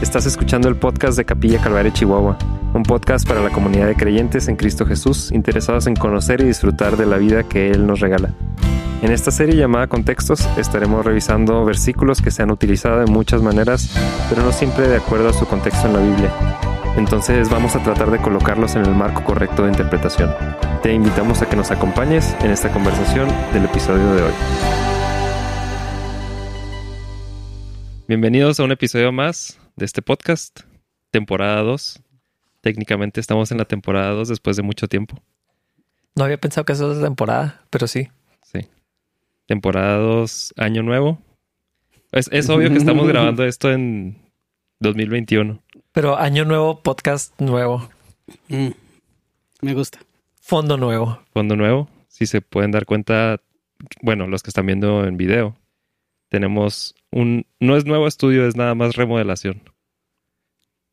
Estás escuchando el podcast de Capilla Calvario Chihuahua, un podcast para la comunidad de creyentes en Cristo Jesús interesados en conocer y disfrutar de la vida que Él nos regala. En esta serie llamada Contextos estaremos revisando versículos que se han utilizado de muchas maneras, pero no siempre de acuerdo a su contexto en la Biblia. Entonces vamos a tratar de colocarlos en el marco correcto de interpretación. Te invitamos a que nos acompañes en esta conversación del episodio de hoy. Bienvenidos a un episodio más de este podcast, temporada 2. Técnicamente estamos en la temporada 2 después de mucho tiempo. No había pensado que eso es temporada, pero sí. Sí. Temporada 2, año nuevo. Es, es obvio que estamos grabando esto en 2021. Pero año nuevo, podcast nuevo, Mm, me gusta. fondo nuevo. Fondo nuevo. Si se pueden dar cuenta, bueno, los que están viendo en video, tenemos un... No es nuevo estudio, es nada más remodelación.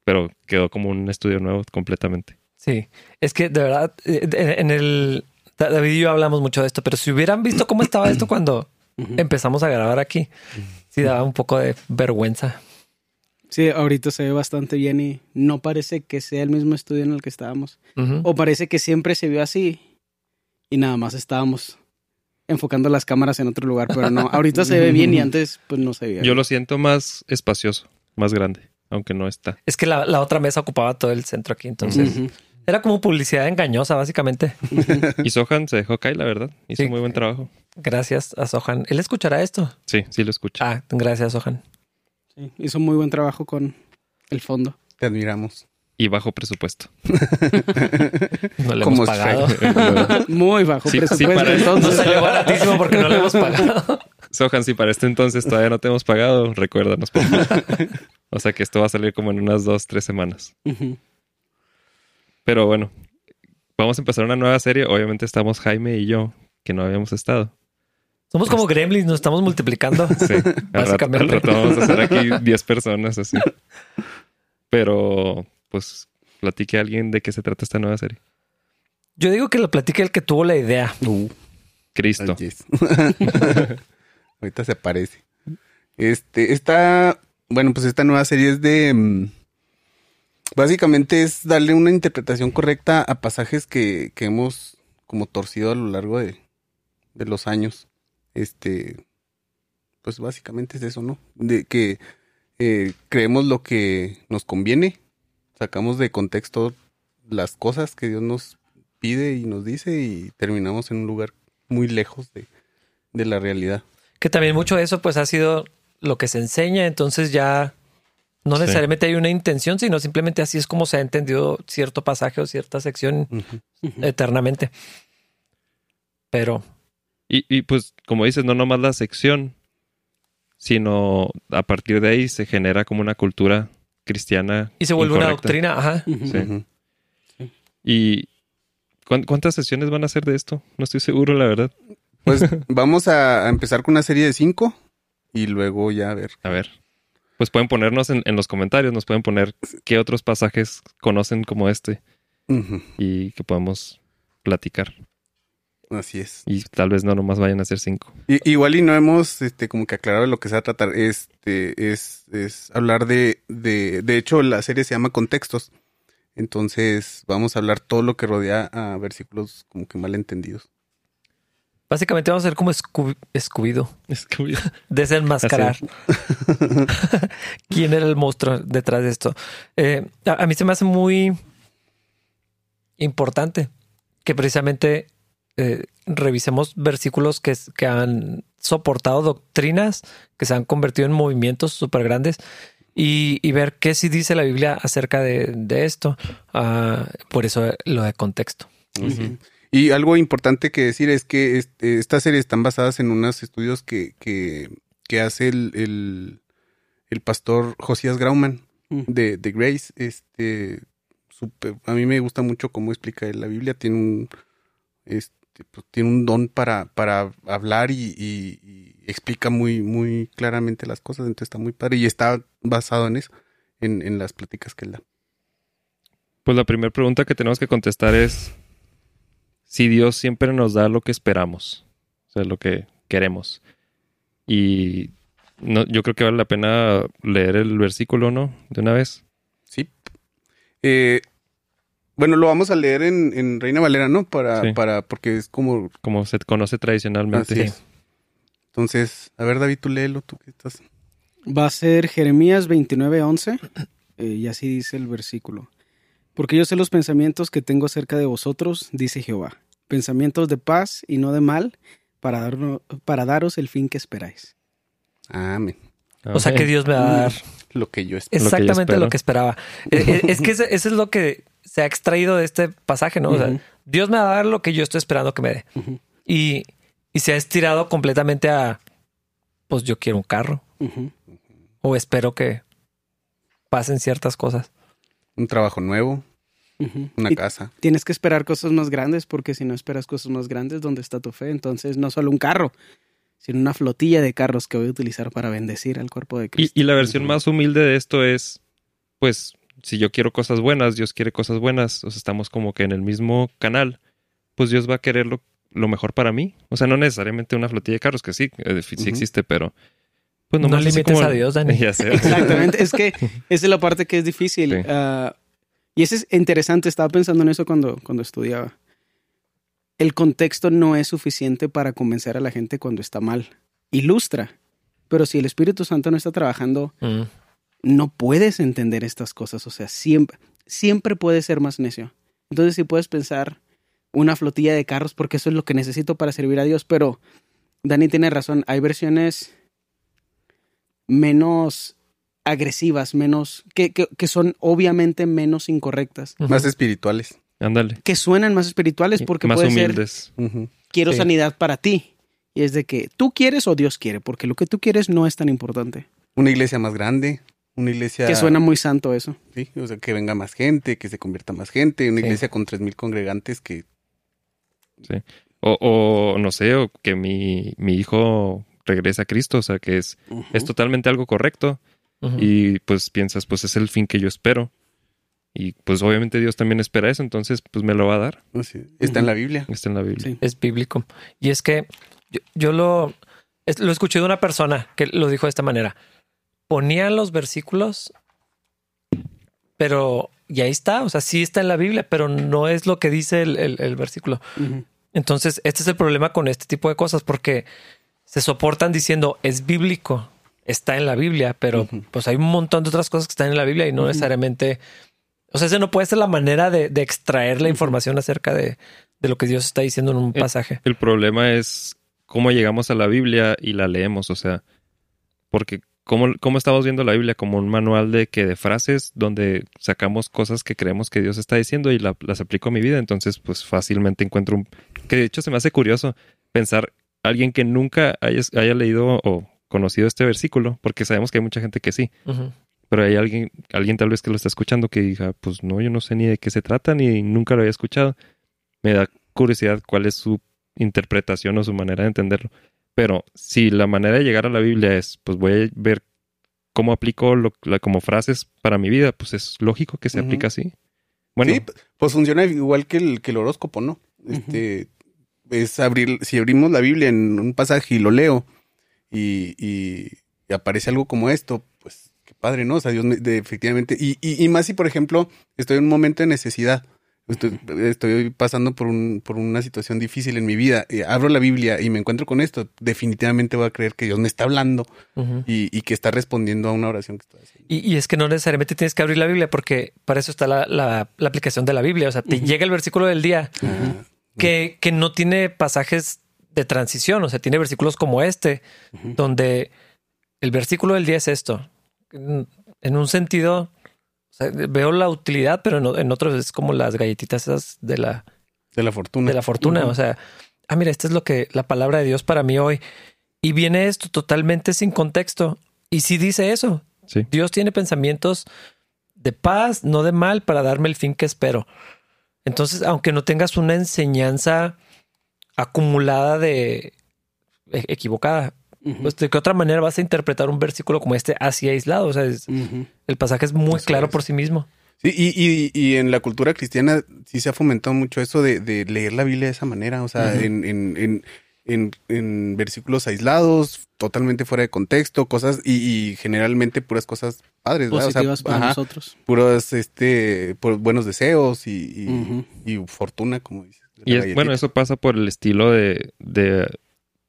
Pero quedó como un estudio nuevo completamente. Sí. Es que de verdad, eh, en el... Da- David y yo hablamos mucho de esto, pero si hubieran visto cómo estaba esto cuando empezamos a grabar aquí, sí daba un poco de vergüenza. Sí, ahorita se ve bastante bien y no parece que sea el mismo estudio en el que estábamos. O parece que siempre se vio así y nada más estábamos enfocando las cámaras en otro lugar, pero no. Ahorita se ve bien y antes pues no se veía. Yo lo siento más espacioso, más grande, aunque no está. Es que la, la otra mesa ocupaba todo el centro aquí, entonces era como publicidad engañosa, básicamente. Y Sohan se dejó caer, la verdad. Hizo Sí. muy buen trabajo. Gracias a Sohan. ¿Él escuchará esto? Sí, sí lo escucho. Ah, gracias, Sohan. Sí, hizo muy buen trabajo con el fondo. Te admiramos. Y bajo presupuesto. No le Como hemos pagado. Muy bajo Sí, sí, presupuesto. para- No entonces. salió baratísimo porque no le hemos pagado. Sohan, si para este entonces todavía no te hemos pagado, recuérdanos. por favor. o sea que esto va a salir como en unas dos, tres semanas. Pero bueno, vamos a empezar una nueva serie. Obviamente estamos Jaime y yo, que no habíamos estado. Somos como gremlins, nos estamos multiplicando. Sí, al rato, al Básicamente. rato vamos a hacer aquí 10 personas así. Pero, pues, platique a alguien de qué se trata esta nueva serie. Yo digo que lo platique el que tuvo la idea. Cristo. Ay, yes. Ahorita se parece. Este, esta, bueno, pues esta nueva serie es de, mm, básicamente es darle una interpretación correcta a pasajes que, que hemos como torcido a lo largo de, de los años. Este, pues básicamente es eso, ¿no? De que eh, creemos lo que nos conviene, sacamos de contexto las cosas que Dios nos pide y nos dice y terminamos en un lugar muy lejos de, de la realidad. Que también mucho de eso pues ha sido lo que se enseña, entonces ya no Sí. necesariamente hay una intención, sino simplemente así es como se ha entendido cierto pasaje o cierta sección eternamente. Pero Y, y, pues, como dices, no nomás la sección, sino a partir de ahí se genera como una cultura cristiana. y se vuelve una doctrina, ajá. Sí. ¿Y cuán- cuántas sesiones van a ser de esto? No estoy seguro, la verdad. Pues vamos a empezar con una serie de cinco y luego ya a ver. A ver. Pues pueden ponernos en, en los comentarios, nos pueden poner qué otros pasajes conocen como este Ujú. y que podamos platicar. Así es. Y tal vez no nomás vayan a ser cinco. Igual y no hemos este como que aclarado de lo que se va a tratar. Este es, es hablar de, de. De hecho, la serie se llama Contextos. Entonces, vamos a hablar todo lo que rodea a versículos como que malentendidos. Básicamente vamos a ser como Scooby- Scooby-Doo. Es que- desenmascarar quién era el monstruo detrás de esto. Eh, a, a mí se me hace muy importante que precisamente eh, revisemos versículos que, que han soportado doctrinas, que se han convertido en movimientos súper grandes y, y ver qué sí dice la Biblia acerca de, de esto. Ah, por eso lo de contexto. Y algo importante que decir es que este, estas series están basadas en unos estudios que, que, que hace el, el, el pastor Josías Grauman Ujú. de, de Grace. Este, a mí me gusta mucho cómo explica la Biblia. Tiene un, este, pues, tiene un don para, para hablar y, y- y explica muy, muy claramente las cosas. Entonces está muy padre y está basado en eso, en, en las pláticas que él da. Pues la primera pregunta que tenemos que contestar es si Dios siempre nos da lo que esperamos, o sea, lo que queremos. Y no, yo creo que vale la pena leer el versículo, ¿no? De una vez. Sí. Eh, bueno, lo vamos a leer en, en Reina Valera, ¿no? Para, Sí. para, porque es como. Como se conoce tradicionalmente. Así es. Entonces, a ver, David, tú léelo, tú que estás. Va a ser Jeremías 29:11 eh, y así dice el versículo. Porque yo sé los pensamientos que tengo acerca de vosotros, dice Jehová, pensamientos de paz y no de mal, para, para daros el fin que esperáis. Amén. O sea que. Dios me va a dar Lo que yo espero. lo que yo exactamente lo que esperaba. Eh, eh, es que ese- eso es lo que se ha extraído de este pasaje, ¿no? O sea. Dios me va a dar lo que yo estoy esperando que me dé. Y, y se ha estirado completamente a, pues yo quiero un carro o espero que pasen ciertas cosas. Un trabajo nuevo, una Y casa. tienes que esperar cosas más grandes porque si no esperas cosas más grandes, ¿dónde está tu fe? Entonces, no solo un carro, sino una flotilla de carros que voy a utilizar para bendecir al cuerpo de Y, Cristo. y la versión más humilde de esto es, pues, si yo quiero cosas buenas, Dios quiere cosas buenas, o sea, estamos como que en el mismo canal, pues Dios va a querer lo, lo mejor para mí. O sea, no necesariamente una flotilla de carros, que sí, eh, sí existe, pero... Pues No nomás limites como- a Dios, Dani. Ya sé. Exactamente, es que esa es la parte que es difícil. Sí. Ah, y eso es interesante, estaba pensando en eso cuando, cuando estudiaba. El contexto no es suficiente para convencer a la gente cuando está mal. Ilustra, pero si el Espíritu Santo no está trabajando, Mm. No puedes entender estas cosas. O sea, siempre, siempre puedes ser más necio. Entonces, si puedes pensar una flotilla de carros, porque eso es lo que necesito para servir a Dios, pero Dani tiene razón, hay versiones menos agresivas, menos, que, que, que son obviamente menos incorrectas. Más espirituales. Ándale. que suenan más espirituales porque más puede ser, quiero Sí. sanidad para ti. Y es de que tú quieres o Dios quiere, porque lo que tú quieres no es tan importante. Una iglesia más grande. Una iglesia. Que suena muy santo eso. Sí, o sea, que venga más gente, que se convierta más gente. Una Sí. iglesia con tres mil congregantes que. O, o no sé, o que mi, mi hijo regrese a Cristo, o sea, que es, es totalmente algo correcto. Y pues piensas, pues es el fin que yo espero. Y pues obviamente Dios también espera eso, entonces pues me lo va a dar. Está en la Biblia. Está en la Biblia. Sí. es bíblico. Y es que yo, yo lo, es- lo escuché de una persona que lo dijo de esta manera. Ponían los versículos, pero y ahí está, o sea, sí está en la Biblia, pero no es lo que dice el, el- el versículo. Entonces, este es el problema con este tipo de cosas, porque se soportan diciendo es bíblico, está en la Biblia, pero pues hay un montón de otras cosas que están en la Biblia y no necesariamente, o sea, ese no puede ser la manera de, de extraer la información acerca de, de lo que Dios está diciendo en un pasaje. El problema es cómo llegamos a la Biblia y la leemos, o sea, porque cómo, cómo estamos viendo la Biblia como un manual de que de frases donde sacamos cosas que creemos que Dios está diciendo y la- las aplico a mi vida, entonces pues fácilmente encuentro un que de hecho se me hace curioso pensar alguien que nunca haya, haya leído o conocido este versículo, porque sabemos que hay mucha gente que sí, pero hay alguien, alguien tal vez que lo está escuchando que diga, pues no, yo no sé ni de qué se trata, ni nunca lo había escuchado. Me da curiosidad cuál es su interpretación o su manera de entenderlo. Pero si la manera de llegar a la Biblia es, pues voy a ver cómo aplico lo, la- como frases para mi vida, pues es lógico que se Ujú. aplica así. Bueno, Sí, pues funciona igual que el, que el horóscopo, ¿no? Este, es abrir, si abrimos la Biblia en un pasaje y lo leo y, y- y aparece algo como esto, pues qué padre, ¿no? O sea, Dios me- de- efectivamente, y, y, y más si, por ejemplo, estoy en un momento de necesidad, estoy, estoy pasando por, un, por una situación difícil en mi vida, eh, abro la Biblia y me encuentro con esto, definitivamente voy a creer que Dios me está hablando y, y que está respondiendo a una oración que estoy haciendo. Y, y es que no necesariamente tienes que abrir la Biblia porque para eso está la, la- la aplicación de la Biblia. O sea, te llega el versículo del día que, que no tiene pasajes de transición. O sea, tiene versículos como este, donde el versículo del día es esto. En, un sentido, sea, veo la utilidad, pero en, en otros es como las galletitas esas de la, de la fortuna. de la fortuna. O sea, ah, mira, esta es lo que la palabra de Dios para mí hoy. Y viene esto totalmente sin contexto. Y sí dice eso. sí. Dios tiene pensamientos de paz, no de mal, para darme el fin que espero. Entonces, aunque no tengas una enseñanza acumulada de e- pues de qué otra manera vas a interpretar un versículo como este así aislado. O sea, es- el pasaje es muy claro es. por sí mismo. Sí, y, y, y en la cultura cristiana sí se ha fomentado mucho eso de, de leer la Biblia de esa manera. O sea, en, en, en, en, en versículos aislados, totalmente fuera de contexto, cosas y, y generalmente puras cosas padres, ¿verdad? O sea, Positivas para ajá, nosotros. puros este, por buenos deseos y, y, fortuna, como dices. Y es- bueno, eso pasa por el estilo de, de,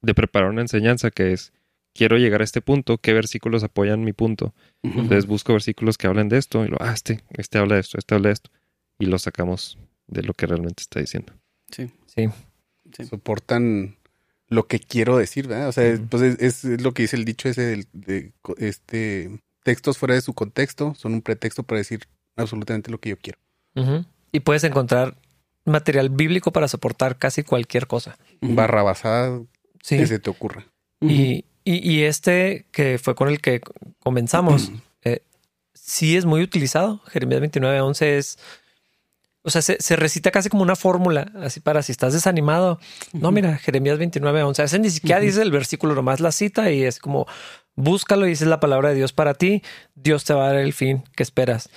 de preparar una enseñanza que es, quiero llegar a este punto, ¿qué versículos apoyan mi punto? Entonces busco versículos que hablen de esto y lo, ah, este, este habla de esto, este habla de esto. Y lo sacamos de lo que realmente está diciendo. Sí. Sí. Sí. soportan lo que quiero decir, ¿verdad? O sea, pues es, es lo que dice el dicho ese de este textos fuera de su contexto son un pretexto para decir absolutamente lo que yo quiero. Y puedes encontrar material bíblico para soportar casi cualquier cosa. Barrabasada Sí. que se te ocurra. Y, y, y este que fue con el que comenzamos, eh, sí es muy utilizado. Jeremías 29, 11 es. O sea, se, se recita casi como una fórmula, así para si estás desanimado. No, mira, Jeremías 29, 11. Ese ni siquiera dice el versículo, nomás la cita y es como búscalo y dices la palabra de Dios para ti. Dios te va a dar el fin que esperas.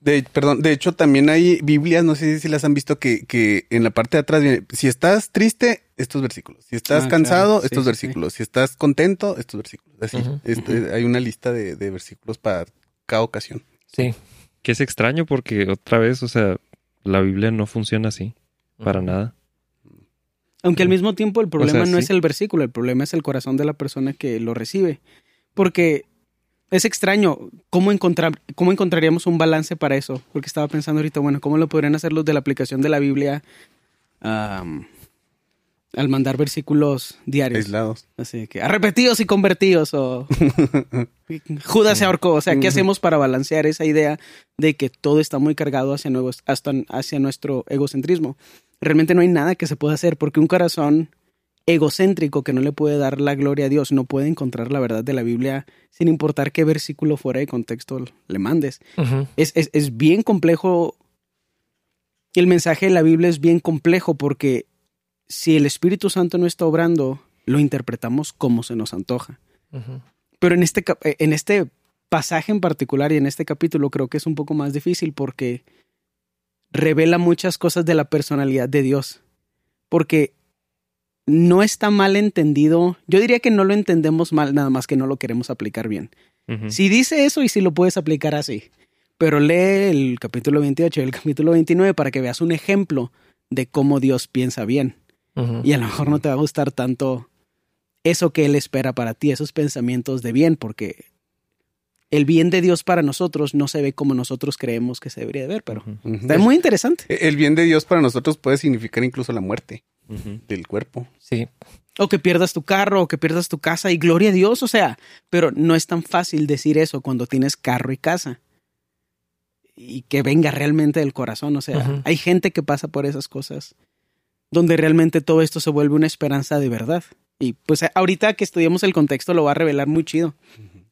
De, perdón, de hecho también hay Biblias, no sé si las han visto, que, que en la parte de atrás viene, si estás triste, estos versículos. Si estás Ah, cansado, claro. Sí, estos sí, versículos. Si estás contento, estos versículos. Así, este, hay una lista de, de versículos para cada ocasión. Sí. Que es extraño porque otra vez, o sea, la Biblia no funciona así, para nada. Aunque al mismo tiempo el problema sea, no sí. es el versículo, el problema es el corazón de la persona que lo recibe. Porque es extraño cómo, encontrar, cómo encontraríamos un balance para eso. Porque estaba pensando ahorita, bueno, ¿cómo lo podrían hacer los de la aplicación de la Biblia al mandar versículos diarios? Aislados. Así que arrepentidos y convertidos o Judas se ahorcó. O sea, ¿qué hacemos para balancear esa idea de que todo está muy cargado hacia, nuevos, hasta hacia nuestro egocentrismo? Realmente no hay nada que se pueda hacer porque un corazón egocéntrico que no le puede dar la gloria a Dios no puede encontrar la verdad de la Biblia sin importar qué versículo fuera de contexto le mandes. Es, es, es bien complejo. El mensaje de la Biblia es bien complejo porque si el Espíritu Santo no está obrando, lo interpretamos como se nos antoja. Pero en este, en este pasaje en particular y en este capítulo creo que es un poco más difícil porque revela muchas cosas de la personalidad de Dios. Porque no está mal entendido. Yo diría que no lo entendemos mal, nada más que no lo queremos aplicar bien. Si dice eso y si lo puedes aplicar así. Pero lee el capítulo 28 y el capítulo 29 para que veas un ejemplo de cómo Dios piensa bien. Y a lo mejor no te va a gustar tanto eso que Él espera para ti, esos pensamientos de bien, porque el bien de Dios para nosotros no se ve como nosotros creemos que se debería de ver, pero está muy interesante. El bien de Dios para nosotros puede significar incluso la muerte Del cuerpo. Sí. O que pierdas tu carro, o que pierdas tu casa, y gloria a Dios, o sea, pero no es tan fácil decir eso cuando tienes carro y casa. Y que venga realmente del corazón, o sea, hay gente que pasa por esas cosas donde realmente todo esto se vuelve una esperanza de verdad. Y pues ahorita que estudiamos el contexto lo va a revelar muy chido.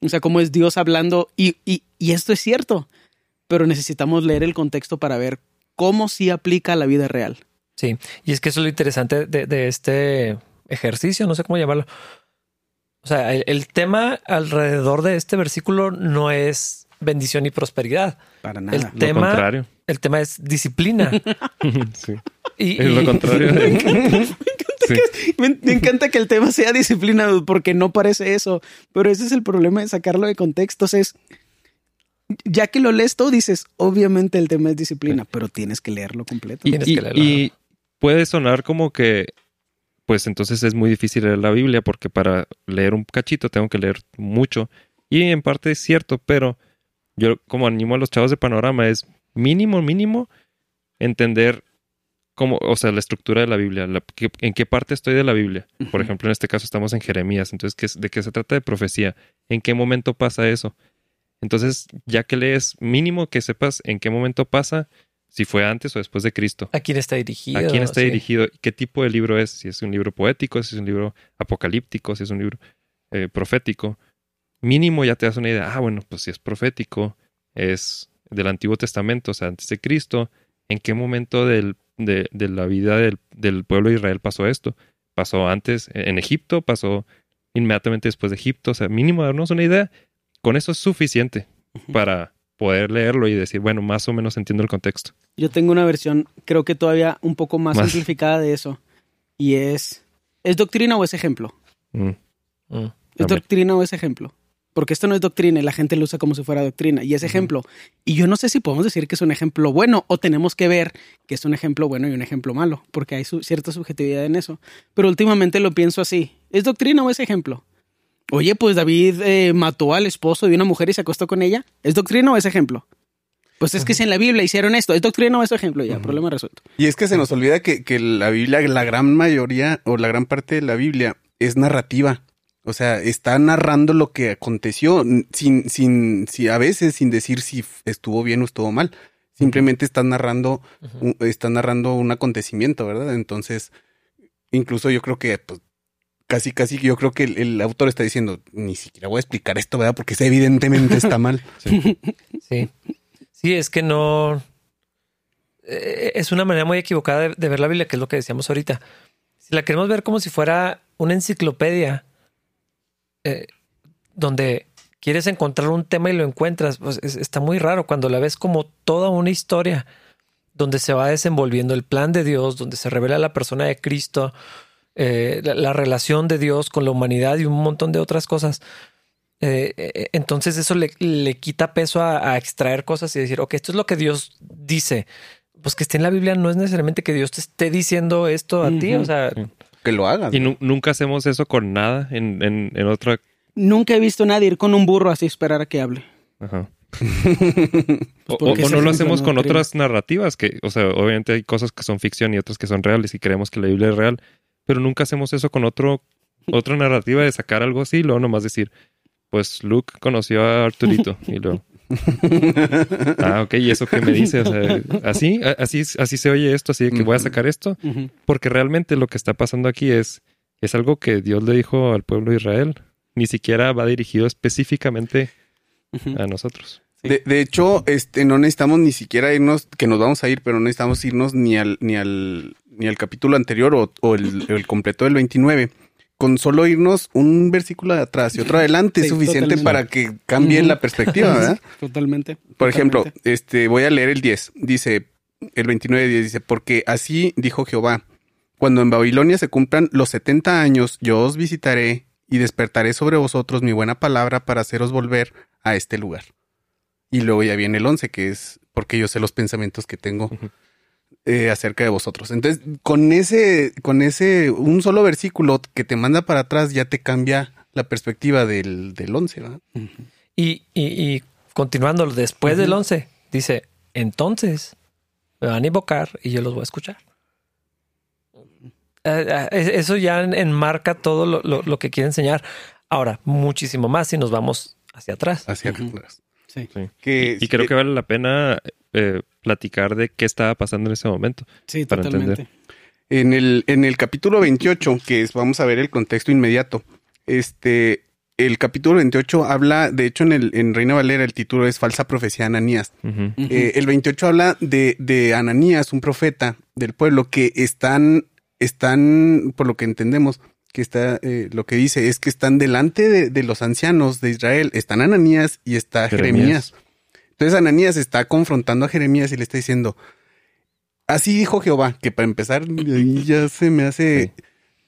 O sea, cómo es Dios hablando, y, y, y esto es cierto, pero necesitamos leer el contexto para ver cómo sí aplica a la vida real. Sí, y es que eso es lo interesante de, de este ejercicio, no sé cómo llamarlo. O sea, el, el tema alrededor de este versículo no es bendición y prosperidad. Para El nada. Lo tema, contrario. el tema es disciplina. sí. Y, Es lo y- contrario. Sí. Me, me encanta que el tema sea disciplina porque no parece eso, pero ese es el problema de sacarlo de contextos. Es ya que lo lees todo, dices, obviamente el tema es disciplina, pero tienes que leerlo completo. Y, Tienes y- que leerlo. y puede sonar como que, pues entonces es muy difícil leer la Biblia porque para leer un cachito tengo que leer mucho. Y en parte es cierto, pero yo como animo a los chavos de panorama es mínimo, mínimo entender cómo, o sea, la estructura de la Biblia, la- que- en qué parte estoy de la Biblia. Por ejemplo, en este caso estamos en Jeremías, entonces, ¿qué es- ¿de qué se trata de profecía? ¿En qué momento pasa eso? Entonces, ya que lees, mínimo que sepas en qué momento pasa, si fue antes o después de Cristo. ¿A quién está dirigido? ¿A quién está Sí. dirigido? ¿Qué tipo de libro es? Si es un libro poético, si es un libro apocalíptico, si es un libro eh, profético. Mínimo ya te das una idea. Ah, bueno, pues si es profético, es del Antiguo Testamento, o sea, antes de Cristo. ¿En qué momento del- de, de la vida del, del pueblo de Israel pasó esto? ¿Pasó antes en Egipto? ¿Pasó inmediatamente después de Egipto? O sea, mínimo darnos una idea. Con eso es suficiente para poder leerlo y decir, bueno, más o menos entiendo el contexto. Yo tengo una versión, creo que todavía un poco más, Más. simplificada de eso, y es ¿Es doctrina o es ejemplo? Mm. Mm. ¿Es doctrina o es ejemplo? Porque esto no es doctrina y la gente lo usa como si fuera doctrina y es ejemplo. Y yo no sé si podemos decir que es un ejemplo bueno o tenemos que ver que es un ejemplo bueno y un ejemplo malo, porque hay su- cierta subjetividad en eso. Pero últimamente lo pienso así. ¿Es doctrina o es ejemplo? Oye, pues David eh, mató al esposo de una mujer y se acostó con ella. ¿Es doctrina o es ejemplo? Pues es que si en la Biblia hicieron esto, ¿es doctrina o es ejemplo? Ya, problema resuelto. Y es que se nos olvida que, que la Biblia, la gran mayoría o la gran parte de la Biblia es narrativa. O sea, está narrando lo que aconteció sin, sin, si a veces sin decir si estuvo bien o estuvo mal. Simplemente está narrando, un- está narrando un acontecimiento, ¿verdad? Entonces, incluso yo creo que, pues, casi, casi, yo creo que el, el autor está diciendo, ni siquiera voy a explicar esto, ¿verdad? Porque evidentemente está mal. Sí. Sí, es que no. eh, Es una manera muy equivocada de, de ver la Biblia, que es lo que decíamos ahorita. Si la queremos ver como si fuera una enciclopedia, eh, donde quieres encontrar un tema y lo encuentras, pues es- está muy raro cuando la ves como toda una historia donde se va desenvolviendo el plan de Dios, donde se revela la persona de Cristo, eh, la, la relación de Dios con la humanidad y un montón de otras cosas. Eh, eh, entonces eso le, le quita peso a, a extraer cosas y decir, ok, esto es lo que Dios dice. Pues que esté en la Biblia no es necesariamente que Dios te esté diciendo esto a ti. O sea. Que lo hagan. Y nu- nunca hacemos eso con nada en, en, en otra. Nunca he visto a nadie ir con un burro así esperar a que hable. Ajá. Pues O, no lo hacemos no con otras narrativas que, o sea, obviamente hay cosas que son ficción y otras que son reales y creemos que la Biblia es real, pero nunca hacemos eso con otro, otra narrativa de sacar algo así y luego nomás decir, pues Luke conoció a Arturito y luego. ah, ok, ¿y eso qué me dice? O sea, así, así, así se oye esto, así de que voy a sacar esto, porque realmente lo que está pasando aquí es, es algo que Dios le dijo al pueblo de Israel. Ni siquiera va dirigido específicamente a nosotros. De, de hecho, este, no necesitamos ni siquiera irnos, que nos vamos a ir, pero no necesitamos irnos ni al, ni al, ni al capítulo anterior o, o el, el completo del 29. Con solo irnos un versículo de atrás y otro adelante es suficiente totalmente. para que cambie la perspectiva, ¿verdad? Totalmente. Por ejemplo, este, voy a leer el 10. Dice, el 29 10 dice, porque así dijo Jehová, cuando en Babilonia se cumplan los 70 años, yo os visitaré y despertaré sobre vosotros mi buena palabra para haceros volver a este lugar. Y luego ya viene el 11, que es porque yo sé los pensamientos que tengo. Eh, acerca de vosotros. Entonces, con ese, con ese, un solo versículo que te manda para atrás, ya te cambia la perspectiva del, del 11, ¿verdad? y, y, y continuando después del Ujú. 11, dice, entonces me van a invocar y yo los voy a escuchar. Eh, eh, Eso ya en- enmarca todo lo, lo- lo que quiere enseñar. Ahora, muchísimo más si nos vamos hacia atrás. Hacia atrás. Sí, Sí. Que, Y creo que vale la pena eh, platicar de qué estaba pasando en ese momento. sí, Para totalmente. En el, en el capítulo 28, que es, vamos a ver el contexto inmediato, este, el capítulo 28 habla, de hecho en, el, en Reina Valera el título es Falsa Profecía de Ananías. Eh, el 28 habla de, de Ananías, un profeta del pueblo, que están, están, por lo que entendemos, que está, eh, lo que dice es que están delante de, de los ancianos de Israel, están Ananías y está Jeremías. Jeremías. Entonces Ananías está confrontando a Jeremías y le está diciendo, así dijo Jehová, que para empezar ya se me hace...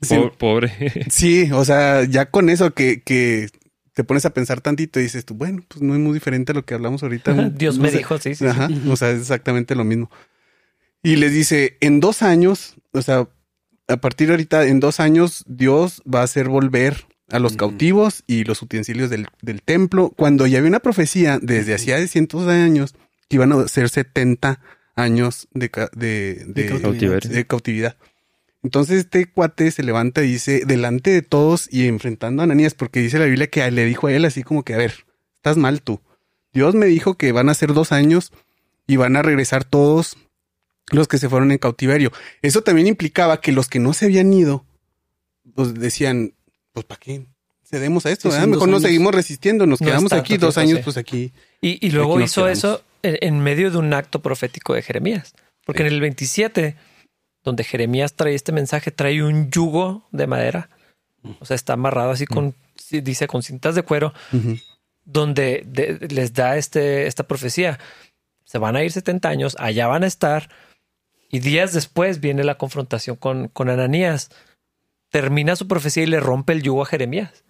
se- Pobre. Sí, o sea, ya con eso que, que te pones a pensar tantito y dices tú, bueno, pues no es muy diferente a lo que hablamos ahorita. Dios No me sé. dijo, sí, sí. o sea, es exactamente lo mismo. Y les dice, en dos años, o sea, a partir de ahorita, en dos años, Dios va a hacer volver a los cautivos y los utensilios del, del templo, cuando ya había una profecía desde hacía cientos de años que iban a ser 70 años de, de, de cautividad. Entonces este cuate se levanta y dice, delante de todos y enfrentando a Ananías, porque dice la Biblia que le dijo a él así como que, a ver, estás mal tú. Dios me dijo que van a ser dos años y van a regresar todos los que se fueron en cautiverio. Eso también implicaba que los que no se habían ido, pues decían, pues ¿para qué? Cedemos a esto, Sí, Mejor nos años. seguimos resistiendo, nos No quedamos aquí dos tiempo, años, sí. pues aquí. Y, y luego Aquí hizo quedamos. eso en, en medio de un acto profético de Jeremías. Porque en el 27, donde Jeremías trae este mensaje, trae un yugo de madera. O sea, está amarrado así con, dice, con cintas de cuero, donde de- les da este, esta profecía. Se van a ir 70 años, allá van a estar. Y días después viene la confrontación con, con Ananías. Termina su profecía y le rompe el yugo a Jeremías.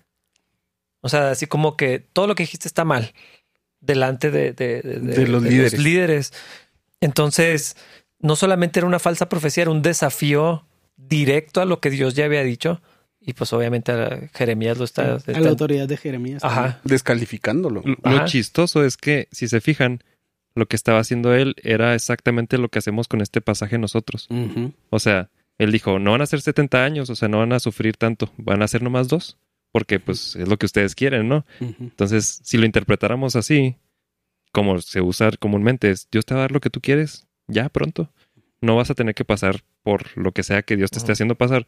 O sea, así como que todo lo que dijiste está mal delante de, de- de- de- De los de líderes. líderes. Entonces, no solamente era una falsa profecía, era un desafío directo a lo que Dios ya había dicho. Y pues obviamente a Jeremías lo está... A la autoridad de Jeremías. Ajá. Descalificándolo. Lo Ajá. chistoso es que, si se fijan, lo que estaba haciendo él era exactamente lo que hacemos con este pasaje nosotros. O sea, él dijo, no van a ser 70 años, o sea, no van a sufrir tanto, van a ser nomás dos, porque pues es lo que ustedes quieren, ¿no? Entonces, si lo interpretáramos así, como se usa comúnmente, es Dios te va a dar lo que tú quieres, ya pronto. No vas a tener que pasar por lo que sea que Dios te esté haciendo pasar.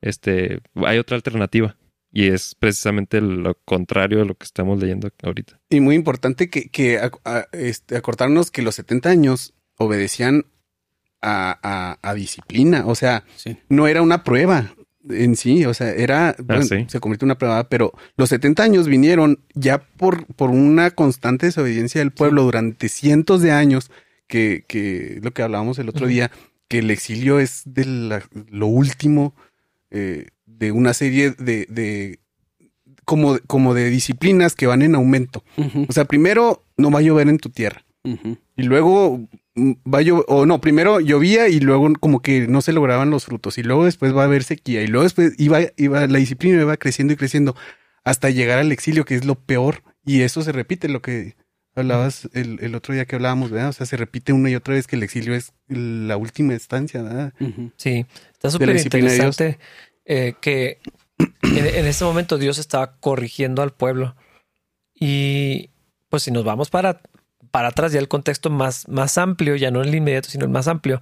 Este, hay otra alternativa. Y es precisamente lo contrario de lo que estamos leyendo ahorita. Y muy importante que, que ac- a- este, acordarnos que los 70 años obedecían a, a- a disciplina. O sea, Sí. no era una prueba en sí. O sea, era. bueno, sí. Se convirtió en una prueba, pero los 70 años vinieron ya por, por una constante desobediencia del pueblo durante cientos de años. Que, que lo que hablábamos el otro día, que el exilio es de la- lo último eh, de una serie de, de como, como de disciplinas que van en aumento. O sea, primero no va a llover en tu tierra. Ujú. Y luego mm, va a llover, o no, primero llovía y luego como que no se lograban los frutos. Y luego después va a haber sequía. Y luego después iba, iba, la disciplina iba creciendo y creciendo hasta llegar al exilio, que es lo peor. Y eso se repite, lo que hablabas el, el otro día que hablábamos, ¿verdad? O sea, se repite una y otra vez que el exilio es la última instancia, ¿verdad? Sí, está súper interesante eh, que en, en ese momento Dios estaba corrigiendo al pueblo. Y pues si nos vamos para, para atrás, ya el contexto más, más amplio, ya no el inmediato, sino el más amplio,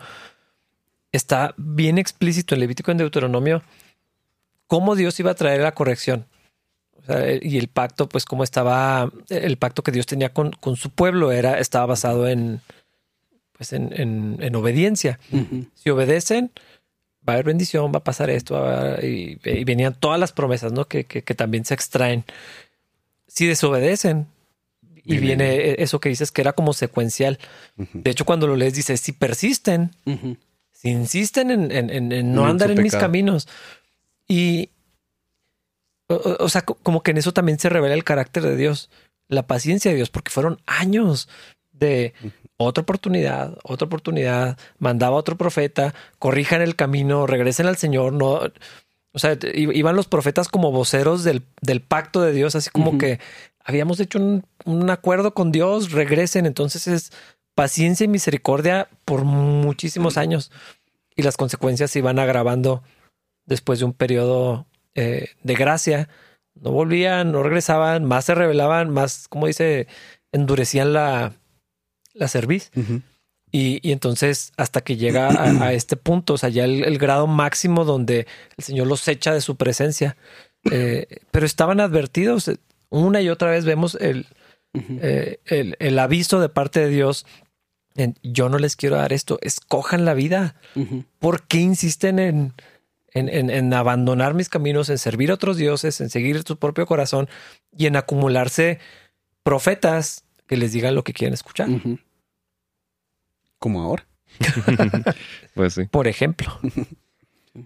está bien explícito en Levítico y en Deuteronomio cómo Dios iba a traer la corrección. O sea, y el pacto, pues cómo estaba, el pacto que Dios tenía con, con su pueblo era, estaba basado en, pues en, en- en obediencia si obedecen, va a haber bendición, va a pasar esto, a y, y venían todas las promesas, ¿no? Que, que- que también se extraen. Si desobedecen, y Viene- viene e- eso que dices que era como secuencial. Ujú. De hecho, cuando lo lees, dice, si persisten, Ujú. si insisten en, en- en- en no En andar en mis caminos. Y, o, o- sea, co- como que en eso también se revela el carácter de Dios, la paciencia de Dios, porque fueron años de otra oportunidad, otra oportunidad, mandaba a otro profeta, corrijan el camino, regresen al Señor, no, o sea, iban los profetas como voceros del, del pacto de Dios, así como Ujú. que habíamos hecho un, un acuerdo con Dios, regresen, entonces es paciencia y misericordia por muchísimos años y las consecuencias se iban agravando después de un periodo eh, de gracia. No volvían, no regresaban, más se rebelaban, más, como dice, endurecían la, la cerviz. Y, y entonces hasta que llega a, a este punto, o sea, ya el, el grado máximo donde el Señor los echa de su presencia. Eh, pero estaban advertidos. Una y otra vez vemos el, eh, el, el aviso de parte de Dios. En, yo no les quiero dar esto, escojan la vida. ¿Por qué insisten en, en, en- en abandonar mis caminos, en servir a otros dioses, en seguir su propio corazón y en acumularse profetas que les digan lo que quieren escuchar? Como ahora. Pues sí. Por ejemplo.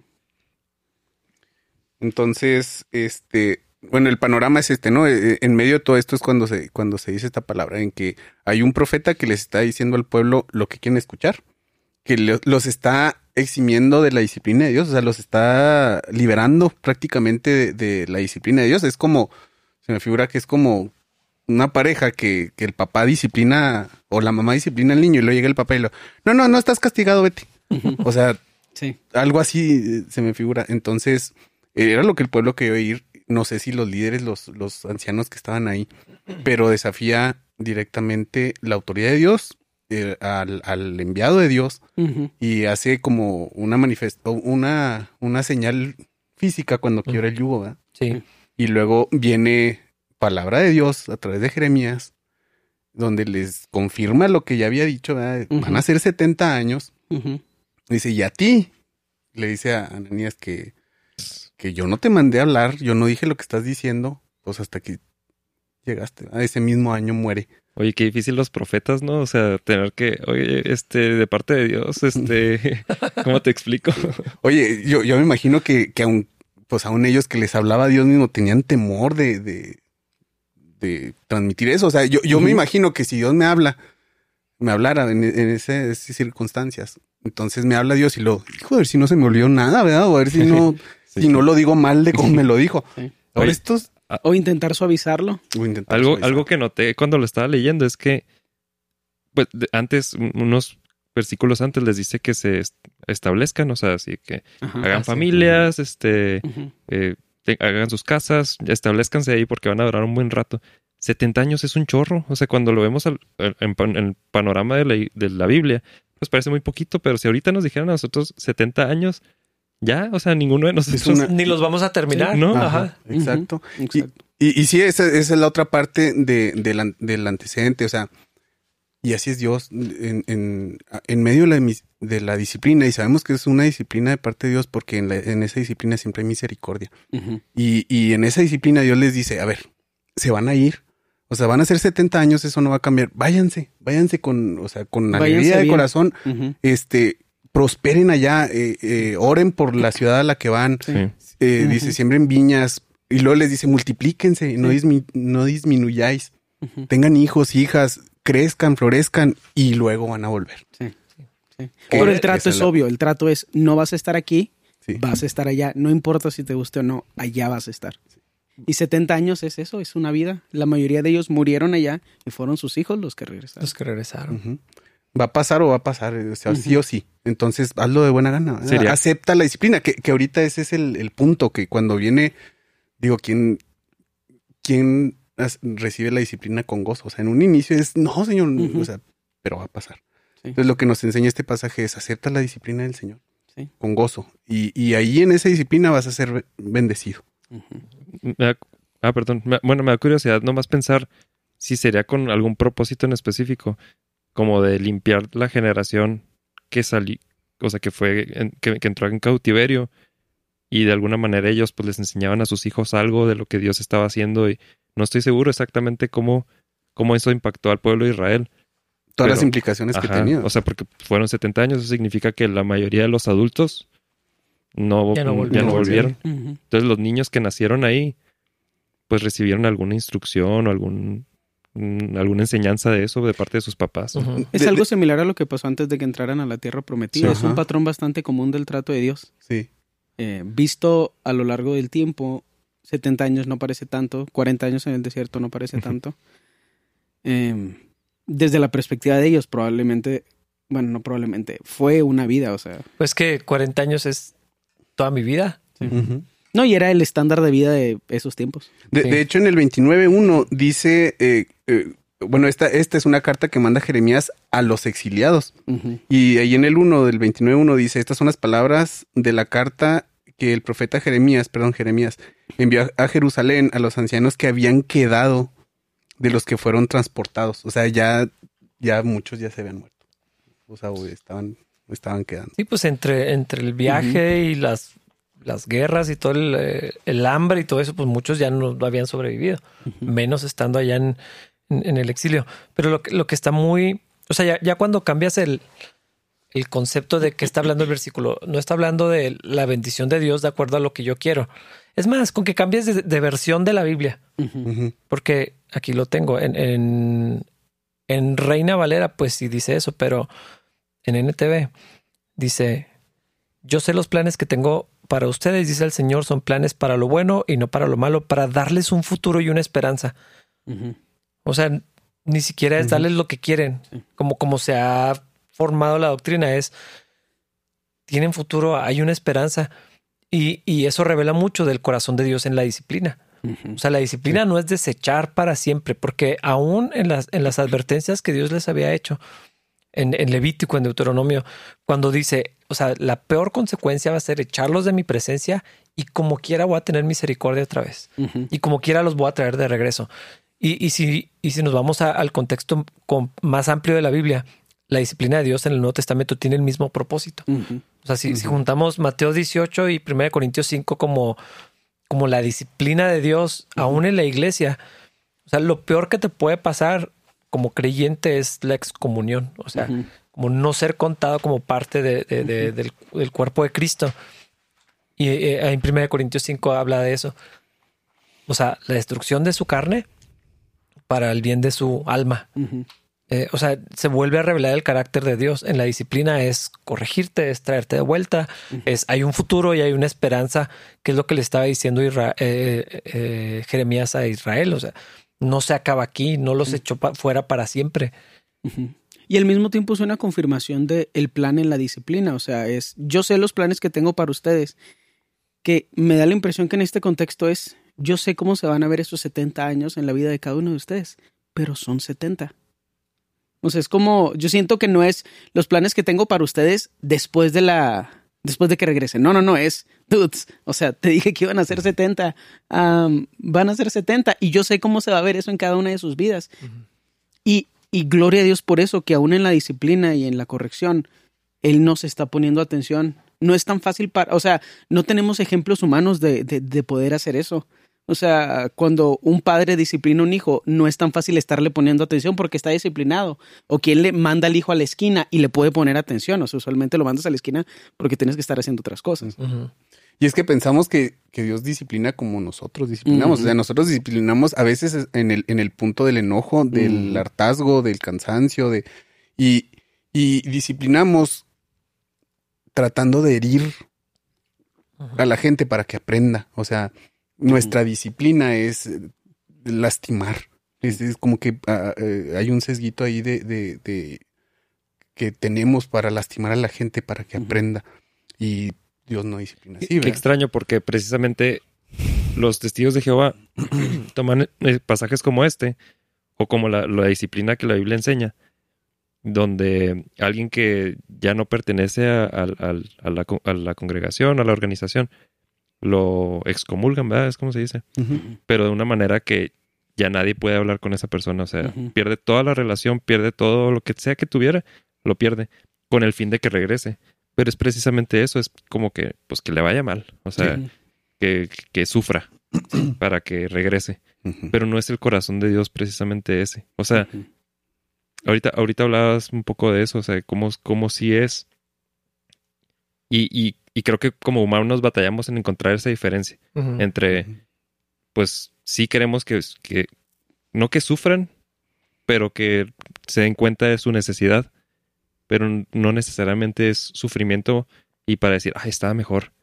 Entonces, este, bueno, el panorama es este, ¿no? Eh, En medio de todo esto es cuando se, cuando se dice esta palabra, en que hay un profeta que les está diciendo al pueblo lo que quieren escuchar, que los está eximiendo de la disciplina de Dios, o sea, los está liberando prácticamente de, de la disciplina de Dios. Es como, se me figura que es como una pareja que, que el papá disciplina o la mamá disciplina al niño y luego llega el papá y lo, no, no, no estás castigado, vete. O sea, Sí. algo así eh, se me figura. Entonces, eh, era lo que el pueblo quería oír. No sé si los líderes, los, los ancianos que estaban ahí, pero desafía directamente la autoridad de Dios eh, al, al enviado de Dios y hace como una manifesto, una, una señal física cuando quiebra el yugo, ¿verdad? Sí. Y luego viene palabra de Dios a través de Jeremías, donde les confirma lo que ya había dicho, ¿verdad? van a ser 70 años. Dice, y a ti, le dice a Ananías que, que yo no te mandé a hablar, yo no dije lo que estás diciendo, pues hasta que llegaste. A ese mismo año muere. Oye, qué difícil los profetas, ¿no? O sea, tener que, oye, este, de parte de Dios, este, ¿cómo te explico? Oye, yo, yo me imagino que, que aun pues aún ellos que les hablaba Dios mismo tenían temor de, de, de transmitir eso. O sea, yo, yo me imagino que si Dios me habla, me hablara en, en ese- esas circunstancias, entonces me habla Dios y lo, hijo, a ver si no se me olvidó nada, ¿verdad? O a ver si no, Sí. si no lo digo mal de cómo me lo dijo. Sí. Ahora Oye, estos, O intentar suavizarlo. a intentar Algo, suavizar. algo que noté cuando lo estaba leyendo es que, pues, de- antes, un- unos versículos antes les dice que se est- establezcan, o sea, así que Ajá. hagan Ah, familias, este, eh, hagan sus casas, establezcanse ahí porque van a durar un buen rato. 70 años es un chorro, o sea, cuando lo vemos al- en, pan- en el panorama de la, de la Biblia, pues parece muy poquito, pero si ahorita nos dijeran a nosotros 70 años, ya, o sea, ninguno de nosotros... una- Ni los vamos a terminar, Sí, ¿no? Ajá. Ajá, exacto. Exacto. Y, y sí, esa, esa es la otra parte de, del an- del antecedente, o sea, y así es Dios en, en, en medio de la, de la disciplina, y sabemos que es una disciplina de parte de Dios porque en, la- en esa disciplina siempre hay misericordia. Y, y en esa disciplina Dios les dice, a ver, se van a ir, o sea, van a ser 70 años, eso no va a cambiar, váyanse, váyanse con, o sea, con Váyanse alegría de bien. corazón, este, prosperen allá, eh, eh, oren por la ciudad a la que van, Sí. eh, dice, siembren viñas. Y luego les dice, multiplíquense, no, dismi- no disminuyáis. Tengan hijos, hijas, crezcan, florezcan y luego van a volver. Sí. Pero el trato es la- obvio. El trato es no vas a estar aquí, Sí. vas a estar allá. No importa si te guste o no, allá vas a estar. Y 70 años es eso, es una vida. La mayoría de ellos murieron allá y fueron sus hijos los que regresaron. Los que regresaron. Va a pasar o va a pasar, o sea, sí o sí. Entonces, hazlo de buena gana. Sería- Acepta la disciplina, que, que ahorita ese es el, el punto, que cuando viene, digo, ¿quién, quién recibe la disciplina con gozo? O sea, en un inicio es, no, señor, o sea, pero va a pasar. Sí. Entonces, lo que nos enseña este pasaje es acepta la disciplina del Señor Sí. con gozo. Y, y ahí en esa disciplina vas a ser be- bendecido. Ujú. Me da- ah, perdón. Me- bueno, me da curiosidad nomás pensar si sería con algún propósito en específico, como de limpiar la generación que salí, o sea, que fue, en- que, que entró en cautiverio y de alguna manera ellos pues les enseñaban a sus hijos algo de lo que Dios estaba haciendo y no estoy seguro exactamente cómo, cómo eso impactó al pueblo de Israel. Todas Pero- las implicaciones que tenía. O sea, porque fueron 70 años, eso significa que la mayoría de los adultos no, Ya no ya volvieron. no volvieron. Ujú. Entonces los niños que nacieron ahí, pues recibieron alguna instrucción o algún, alguna enseñanza de eso de parte de sus papás. Ujú. Es De- algo de- similar a lo que pasó antes de que entraran a la tierra prometida. Sí, es un ajá. patrón bastante común del trato de Dios. sí. Eh, visto a lo largo del tiempo, 70 años no parece tanto, 40 años en el desierto no parece tanto. Eh, desde la perspectiva de ellos, probablemente, bueno, no probablemente, fue una vida, o sea. Pues que 40 años es toda mi vida. Ujú. No, y era el estándar de vida de esos tiempos. De, Sí. de hecho, en el 29.1 dice, eh, eh, bueno, esta, esta es una carta que manda Jeremías a los exiliados. Y ahí en el 1 del 29.1 dice, estas son las palabras de la carta que el profeta Jeremías, perdón, Jeremías, envió a Jerusalén a los ancianos que habían quedado de los que fueron transportados. O sea, ya, ya muchos ya se habían muerto. O sea, estaban, estaban quedando. Sí, pues entre, entre el viaje y las, las guerras y todo el, eh, el hambre y todo eso, pues muchos ya no habían sobrevivido, menos estando allá en, en- en el exilio. Pero lo que, lo que está muy, o sea, ya, ya cuando cambias el, el concepto de que está hablando el versículo, no está hablando de la bendición de Dios de acuerdo a lo que yo quiero. Es más, con que cambies de, de versión de la Biblia, porque aquí lo tengo en, en, en Reina Valera, pues sí dice eso, pero en NTV dice, yo sé los planes que tengo para ustedes, dice el Señor, son planes para lo bueno y no para lo malo, para darles un futuro y una esperanza. O sea, ni siquiera es darles lo que quieren, Sí. como, como se ha formado la doctrina, es, tienen futuro, hay una esperanza. Y, y eso revela mucho del corazón de Dios en la disciplina. O sea, la disciplina no es desechar para siempre, porque aún en las, en las advertencias que Dios les había hecho, en, en Levítico, en Deuteronomio, cuando dice, o sea, la peor consecuencia va a ser echarlos de mi presencia y como quiera voy a tener misericordia otra vez y como quiera los voy a traer de regreso. Y, y si, y si nos vamos a- al contexto con- más amplio de la Biblia, la disciplina de Dios en el Nuevo Testamento tiene el mismo propósito. O sea, si, juntamos Mateo 18 y 1 Corintios 5 como, como la disciplina de Dios, aún en la iglesia, o sea, lo peor que te puede pasar como creyente es la excomunión. O sea. Como no ser contado como parte de- de- de- del, del cuerpo de Cristo. Y eh, en 1 Corintios 5 habla de eso. O sea, la destrucción de su carne para el bien de su alma. Eh, o sea, se vuelve a revelar el carácter de Dios. En la disciplina es corregirte, es traerte de vuelta, es hay un futuro y hay una esperanza, que es lo que le estaba diciendo Isra- eh, eh, Jeremías a Israel. O sea, no se acaba aquí, no los echó pa- fuera para siempre. Y al mismo tiempo es una confirmación de el plan en la disciplina. O sea, es yo sé los planes que tengo para ustedes. Que me da la impresión que en este contexto es yo sé cómo se van a ver esos 70 años en la vida de cada uno de ustedes, pero son 70. O sea, es como yo siento que no es los planes que tengo para ustedes después de la después de que regresen. No, no, no, es dudes. O sea, te dije que iban a ser 70. am, van a ser 70 y yo sé cómo se va a ver eso en cada una de sus vidas. Y gloria a Dios por eso, que aún en la disciplina y en la corrección, Él nos está poniendo atención. No es tan fácil para, o sea, no tenemos ejemplos humanos de, de, de poder hacer eso. O sea, cuando un padre disciplina a un hijo, no es tan fácil estarle poniendo atención porque está disciplinado. O quien le manda al hijo a la esquina y le puede poner atención. O sea, usualmente lo mandas a la esquina porque tienes que estar haciendo otras cosas. Y es que pensamos que, que Dios disciplina como nosotros disciplinamos. O sea, nosotros disciplinamos a veces en el, en el punto del enojo, del Ujú. hartazgo, del cansancio, de. Y, y disciplinamos tratando de herir a la gente para que aprenda. O sea, nuestra disciplina es eh, lastimar. Es, es como que ah, eh, hay un sesguito ahí de, de, de- que tenemos para lastimar a la gente para que aprenda. Y Dios no disciplina así, Qué extraño porque precisamente los testigos de Jehová toman eh, pasajes como este o como la, la disciplina que la Biblia enseña, donde alguien que ya no pertenece a, la, co- a la congregación, a la organización, lo excomulgan, ¿verdad? Es como se dice. Pero de una manera que ya nadie puede hablar con esa persona. O sea, pierde toda la relación, pierde todo lo que sea que tuviera, lo pierde con el fin de que regrese. Pero es precisamente eso, es como que, pues que le vaya mal. O sea, que, que sufra para que regrese. Pero no es el corazón de Dios precisamente ese. O sea, ahorita, ahorita hablabas un poco de eso, o sea, cómo, cómo sí es. Y, y, y creo que como humanos batallamos en encontrar esa diferencia entre, pues sí queremos que, que no que sufran, pero que se den cuenta de su necesidad, pero no necesariamente es sufrimiento y para decir, ay, estaba mejor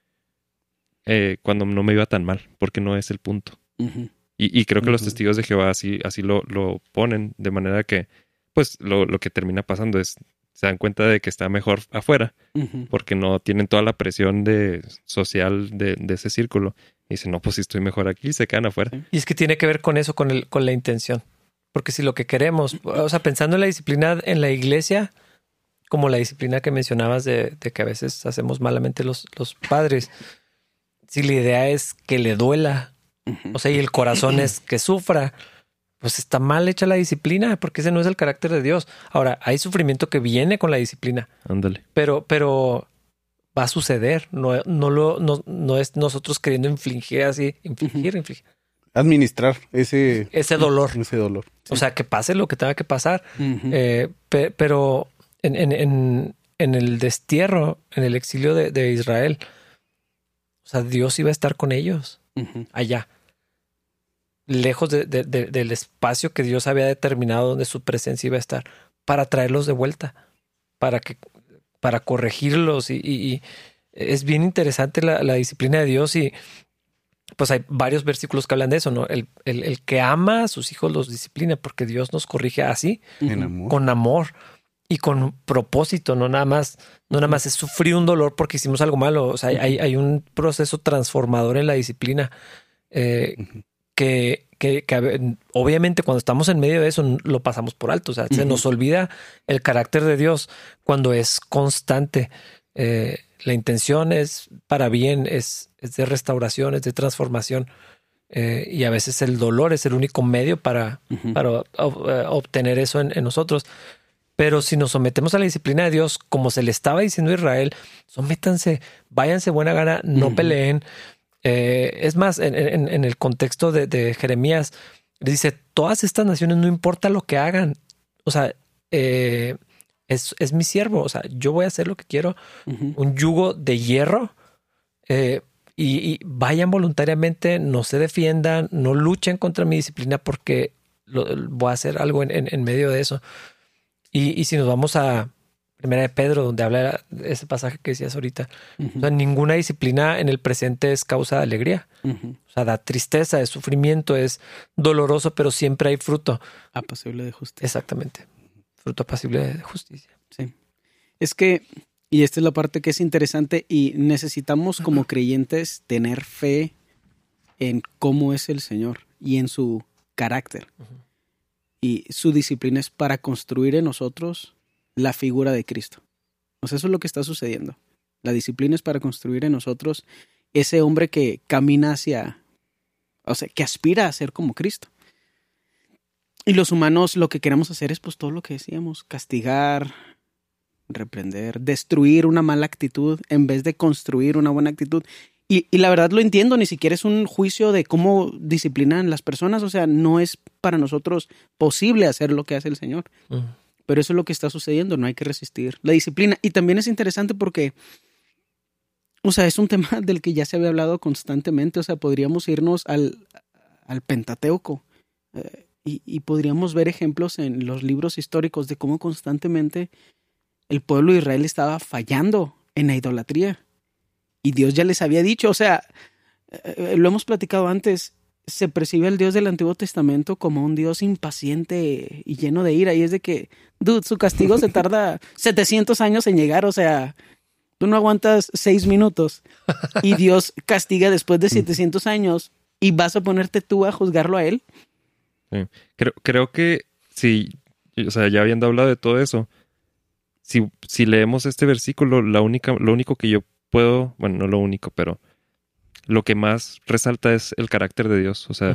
eh, cuando no me iba tan mal, porque no es el punto. Y, y creo que los testigos de Jehová así, así lo, lo ponen, de manera que, pues, lo, lo que termina pasando es, se dan cuenta de que está mejor afuera, porque no tienen toda la presión de, social de, de ese círculo. Y dicen, no, pues si estoy mejor aquí, se quedan afuera. Y es que tiene que ver con eso, con, el, con la intención. Porque si lo que queremos, o sea, pensando en la disciplina en la iglesia, como la disciplina que mencionabas de, de que a veces hacemos malamente los, los padres, si la idea es que le duela, o sea, y el corazón es que sufra, pues está mal hecha la disciplina, porque ese no es el carácter de Dios. Ahora, hay sufrimiento que viene con la disciplina, Ándale. pero, pero va a suceder. No, no, lo, no, no es nosotros queriendo infligir así, infligir, infligir Administrar ese, ese dolor. ese dolor. O sea, que pase lo que tenga que pasar. Eh, pe- pero en, en, en, en el destierro, en el exilio de, de Israel, o sea, Dios iba a estar con ellos allá, lejos de- de- de- del espacio que Dios había determinado donde su presencia iba a estar, para traerlos de vuelta, para que para corregirlos. Y, y- y es bien interesante la, la disciplina de Dios y pues hay varios versículos que hablan de eso, ¿no? El, el- el que ama a sus hijos los disciplina porque Dios nos corrige así, amor. con amor y con propósito, no nada más, no nada más es sufrir un dolor porque hicimos algo malo. O sea, hay- hay, un proceso transformador en la disciplina eh, que, que- obviamente cuando estamos en medio de eso lo pasamos por alto. O sea, se nos olvida el carácter de Dios cuando es constante. Eh, la intención es para bien, es, es de restauración, es de transformación. Eh, y a veces el dolor es el único medio para, para ob- eh, obtener eso en, en nosotros. Pero si nos sometemos a la disciplina de Dios, como se le estaba diciendo a Israel, sométanse, váyanse buena gana, no peleen. Eh, es más, en, en- en el contexto de, de Jeremías, dice, todas estas naciones, no importa lo que hagan, o sea, eh, es, es mi siervo, o sea, yo voy a hacer lo que quiero, un yugo de hierro, eh, y, y vayan voluntariamente, no se defiendan, no luchen contra mi disciplina porque lo- voy a hacer algo en, en- en medio de eso. Y, y si nos vamos a Primera de Pedro, donde habla ese pasaje que decías ahorita, o sea, ninguna disciplina en el presente es causa de alegría. O sea, da tristeza, es sufrimiento, es doloroso, pero siempre hay fruto. Apacible de justicia. Exactamente. Fruto apacible de justicia. Sí. Es que, y esta es la parte que es interesante, y necesitamos como creyentes tener fe en cómo es el Señor y en su carácter. Y su disciplina es para construir en nosotros la figura de Cristo. O sea, eso es lo que está sucediendo. La disciplina es para construir en nosotros ese hombre que camina hacia, o sea, que aspira a ser como Cristo. Y los humanos lo que queremos hacer es pues todo lo que decíamos, castigar, reprender, destruir una mala actitud en vez de construir una buena actitud. Y, y la verdad lo entiendo, ni siquiera es un juicio de cómo disciplinan las personas, o sea, no es para nosotros posible hacer lo que hace el Señor. Mm. Pero eso es lo que está sucediendo, no hay que resistir la disciplina. Y también es interesante porque, o sea, es un tema del que ya se había hablado constantemente, o sea, podríamos irnos al, al Pentateuco eh, y, y podríamos ver ejemplos en los libros históricos de cómo constantemente el pueblo de Israel estaba fallando en la idolatría. Y Dios ya les había dicho, o sea, eh, lo hemos platicado antes, se percibe al Dios del Antiguo Testamento como un Dios impaciente y lleno de ira. Y es de que, dude, su castigo se tarda 700 años en llegar. O sea, tú no aguantas seis minutos y Dios castiga después de 700 años y vas a ponerte tú a juzgarlo a él. Creo, creo que si, o sea, ya habiendo hablado de todo eso, si, si leemos este versículo, la única, lo único que yo puedo, bueno, no lo único, pero lo que más resalta es el carácter de Dios. O sea,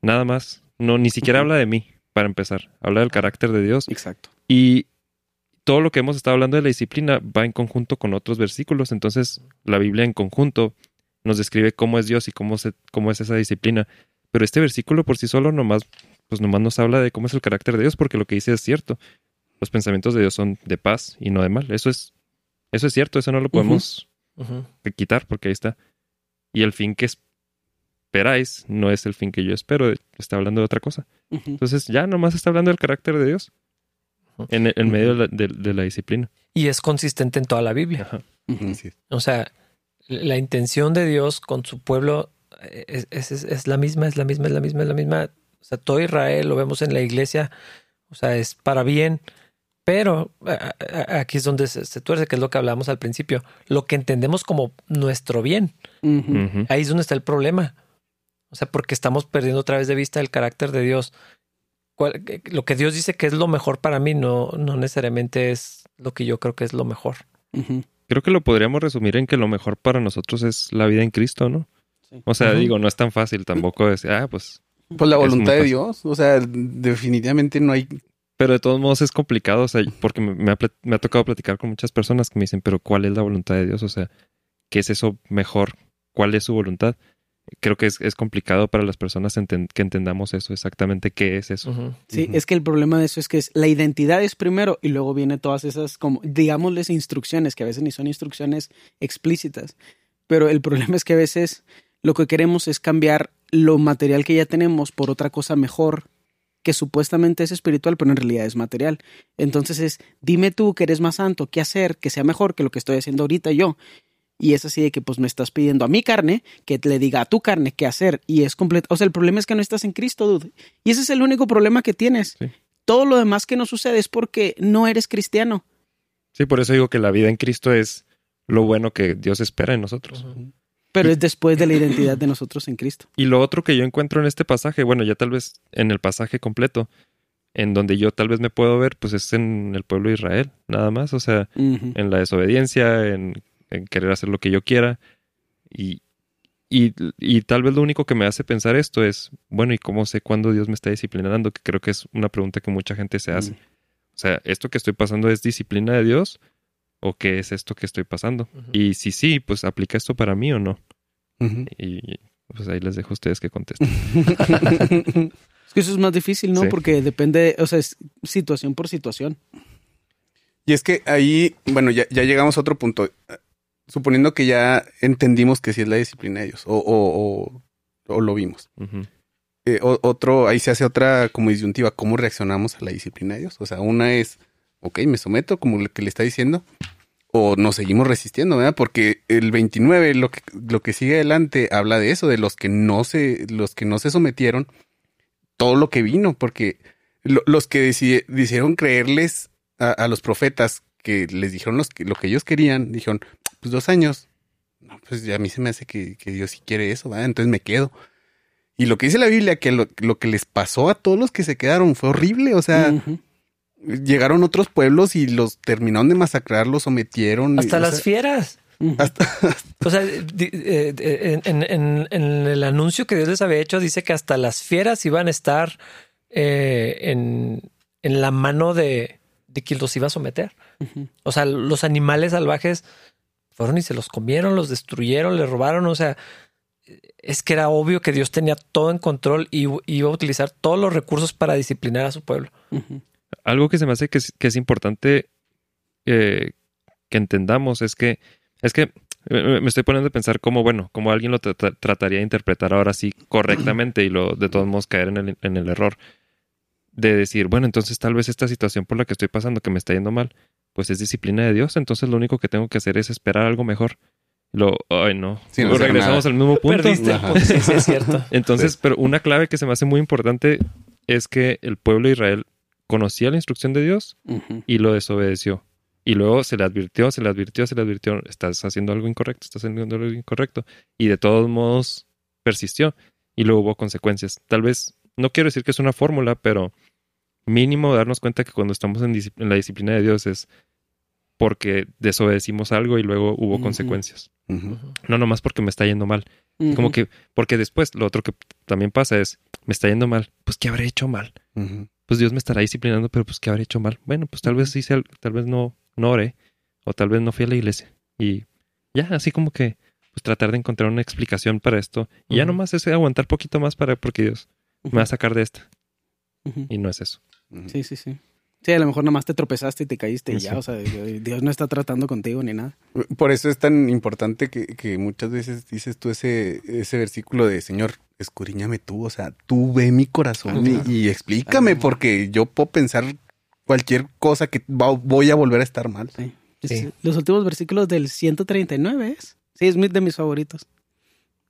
nada más. No, ni siquiera habla de mí, para empezar. Habla del carácter de Dios. Exacto. Y todo lo que hemos estado hablando de la disciplina va en conjunto con otros versículos. Entonces, la Biblia en conjunto nos describe cómo es Dios y cómo, se, cómo es esa disciplina. Pero este versículo por sí solo nomás, pues nomás nos habla de cómo es el carácter de Dios, porque lo que dice es cierto. Los pensamientos de Dios son de paz y no de mal. Eso es, eso es cierto, eso no lo podemos Ujú. quitar, porque ahí está. Y el fin que esperáis no es el fin que yo espero, está hablando de otra cosa. Ujú. Entonces, ya nomás está hablando del carácter de Dios en, en medio de la, de- de la disciplina. Y es consistente en toda la Biblia. Ajá. O sea, la intención de Dios con su pueblo eh, es, es- es- es la misma, es la misma, es la misma, es la misma. O sea, todo Israel lo vemos en la iglesia. O sea, es para bien. Pero a- a- aquí es donde se, se tuerce, que es lo que hablábamos al principio. Lo que entendemos como nuestro bien. Ahí es donde está el problema. O sea, porque estamos perdiendo otra vez de vista el carácter de Dios. Lo que Dios dice que es lo mejor para mí no, no necesariamente es lo que yo creo que es lo mejor. Creo que lo podríamos resumir en que lo mejor para nosotros es la vida en Cristo, ¿no? Sí. O sea, digo, no es tan fácil tampoco decir, ah, pues. Pues la voluntad de. Dios, o sea, definitivamente no hay Pero de todos modos es complicado, o sea, porque me, ha, me ha tocado platicar con muchas personas que me dicen, pero ¿cuál es la voluntad de Dios? O sea, ¿qué es eso mejor? ¿Cuál es su voluntad? Creo que es, es complicado para las personas enten- que entendamos eso, exactamente qué es eso. Sí, es que el problema de eso es que es, la identidad es primero y luego vienen todas esas, como, digámosles, instrucciones, que a veces ni son instrucciones explícitas. Pero el problema es que a veces lo que queremos es cambiar lo material que ya tenemos por otra cosa mejor, que supuestamente es espiritual, pero en realidad es material. Entonces es, dime tú que eres más santo, qué hacer, que sea mejor que lo que estoy haciendo ahorita yo. Y es así de que pues me estás pidiendo a mi carne que le diga a tu carne qué hacer. Y es completo. O sea, el problema es que no estás en Cristo, dude. Y ese es el único problema que tienes. Sí. Todo lo demás que no sucede es porque no eres cristiano. Sí, por eso digo que la vida en Cristo es lo bueno que Dios espera en nosotros. Pero es después de la identidad de nosotros en Cristo. Y lo otro que yo encuentro en este pasaje, bueno, ya tal vez en el pasaje completo, en donde yo tal vez me puedo ver, pues es en el pueblo de Israel, nada más. O sea, en la desobediencia, en, en querer hacer lo que yo quiera. Y, y, y tal vez lo único que me hace pensar esto es, bueno, ¿y cómo sé cuándo Dios me está disciplinando? Que creo que es una pregunta que mucha gente se hace. Mm. O sea, ¿esto que estoy pasando es disciplina de Dios? ¿O qué es esto que estoy pasando? Y si sí, pues aplica esto para mí o no. Y pues ahí les dejo a ustedes que contesten. es que eso es más difícil, ¿no? Sí. Porque depende, o sea, es situación por situación. Y es que ahí, bueno, ya, ya llegamos a otro punto. suponiendo que ya entendimos que sí es la disciplina de Dios o, o, o, o lo vimos. Eh, o- otro, ahí se hace otra como disyuntiva, ¿cómo reaccionamos a la disciplina de Dios? O sea, una es, ok, me someto, como lo que le está diciendo, o nos seguimos resistiendo, ¿verdad? Porque el 29, lo que, lo que sigue adelante, habla de eso, de los que no se, los que no se sometieron, todo lo que vino, porque lo- los que decidieron creerles a, los profetas que les dijeron los lo que ellos querían, dijeron, pues dos años. No, pues a mí se me hace que, que Dios sí quiere eso, ¿verdad? Entonces me quedo. Y lo que dice la Biblia, que lo, lo que les pasó a todos los que se quedaron fue horrible. O sea. Llegaron otros pueblos y los terminaron de masacrar, los sometieron. Hasta las sea, fieras. Ujú. O sea, eh, en, en- en el anuncio que Dios les había hecho, dice que hasta las fieras iban a estar eh, en, en la mano de, de quien los iba a someter. O sea, los animales salvajes fueron y se los comieron, los destruyeron, les robaron. O sea, es que era obvio que Dios tenía todo en control y iba a utilizar todos los recursos para disciplinar a su pueblo. Algo que se me hace que es, que es importante eh, que entendamos es que es que me estoy poniendo a pensar cómo, bueno, cómo alguien lo tra- trataría de interpretar ahora sí correctamente y lo de todos modos caer en el, en el error de decir, bueno, entonces tal vez esta situación por la que estoy pasando que me está yendo mal, pues es disciplina de Dios, entonces lo único que tengo que hacer es esperar algo mejor. Lo, ay no, Sí, no regresamos al mismo punto. Perdiste el Ajá. punto. Sí, sí, es cierto. Entonces, pero una clave que se me hace muy importante es que el pueblo de Israel conocía la instrucción de Dios y lo desobedeció. Y luego se le advirtió, se le advirtió, se le advirtió, estás haciendo algo incorrecto, estás haciendo algo incorrecto. Y de todos modos persistió y luego hubo consecuencias. Tal vez, no quiero decir que es una fórmula, pero mínimo darnos cuenta que cuando estamos en, en la disciplina de Dios es porque desobedecimos algo y luego hubo consecuencias. Ujú. No nomás porque me está yendo mal. Como que, porque después lo otro que también pasa es, me está yendo mal, pues ¿qué habré hecho mal? Pues Dios me estará disciplinando, pero pues ¿qué habré hecho mal? Bueno, pues tal vez hice, al- tal vez no, no oré, o tal vez no fui a la iglesia. Y ya, así como que, pues tratar de encontrar una explicación para esto. Y ya Ujú. nomás es aguantar poquito más para, porque Dios me va a sacar de esta. Y no es eso. Sí, sí, sí. Sí, a lo mejor nomás te tropezaste y te caíste y Sí. ya, o sea, Dios no está tratando contigo ni nada. Por eso es tan importante que, que muchas veces dices tú ese, ese versículo de Señor, escudriñame tú, o sea, tú ve mi corazón y, explícame, porque yo puedo pensar cualquier cosa que va- voy a volver a estar mal. Sí. Sí. Los últimos versículos del 139 es. Sí, es de mis favoritos.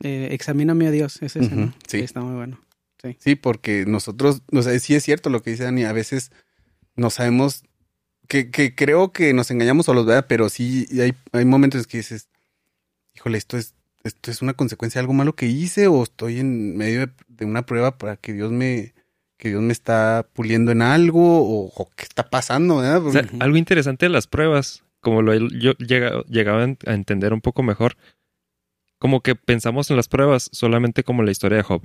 Eh, examíname a Dios, es ese, sí. Está muy bueno. Sí, porque nosotros, o sea, sí es cierto lo que dice Dani, a veces no sabemos, que, que creo que nos engañamos solos, ¿verdad? Pero sí hay, hay momentos que dices, híjole, esto es, esto es una consecuencia de algo malo que hice o estoy en medio de, de una prueba para que Dios me, que Dios me está puliendo en algo o, o qué está pasando, ¿verdad? O sea, Ujú. algo interesante de las pruebas, como lo he- yo llega- llegaba a en- a entender un poco mejor, como que pensamos en las pruebas solamente como la historia de Job.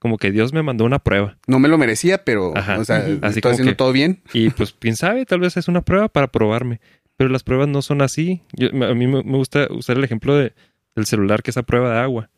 Como que Dios me mandó una prueba. no me lo merecía, pero, Ajá. o sea. Así estoy haciendo que- todo bien. Y pues, quién sabe, tal vez es una prueba para probarme. Pero las pruebas no son así. Yo- a mí me gusta usar el ejemplo de, del celular, que es a prueba de agua.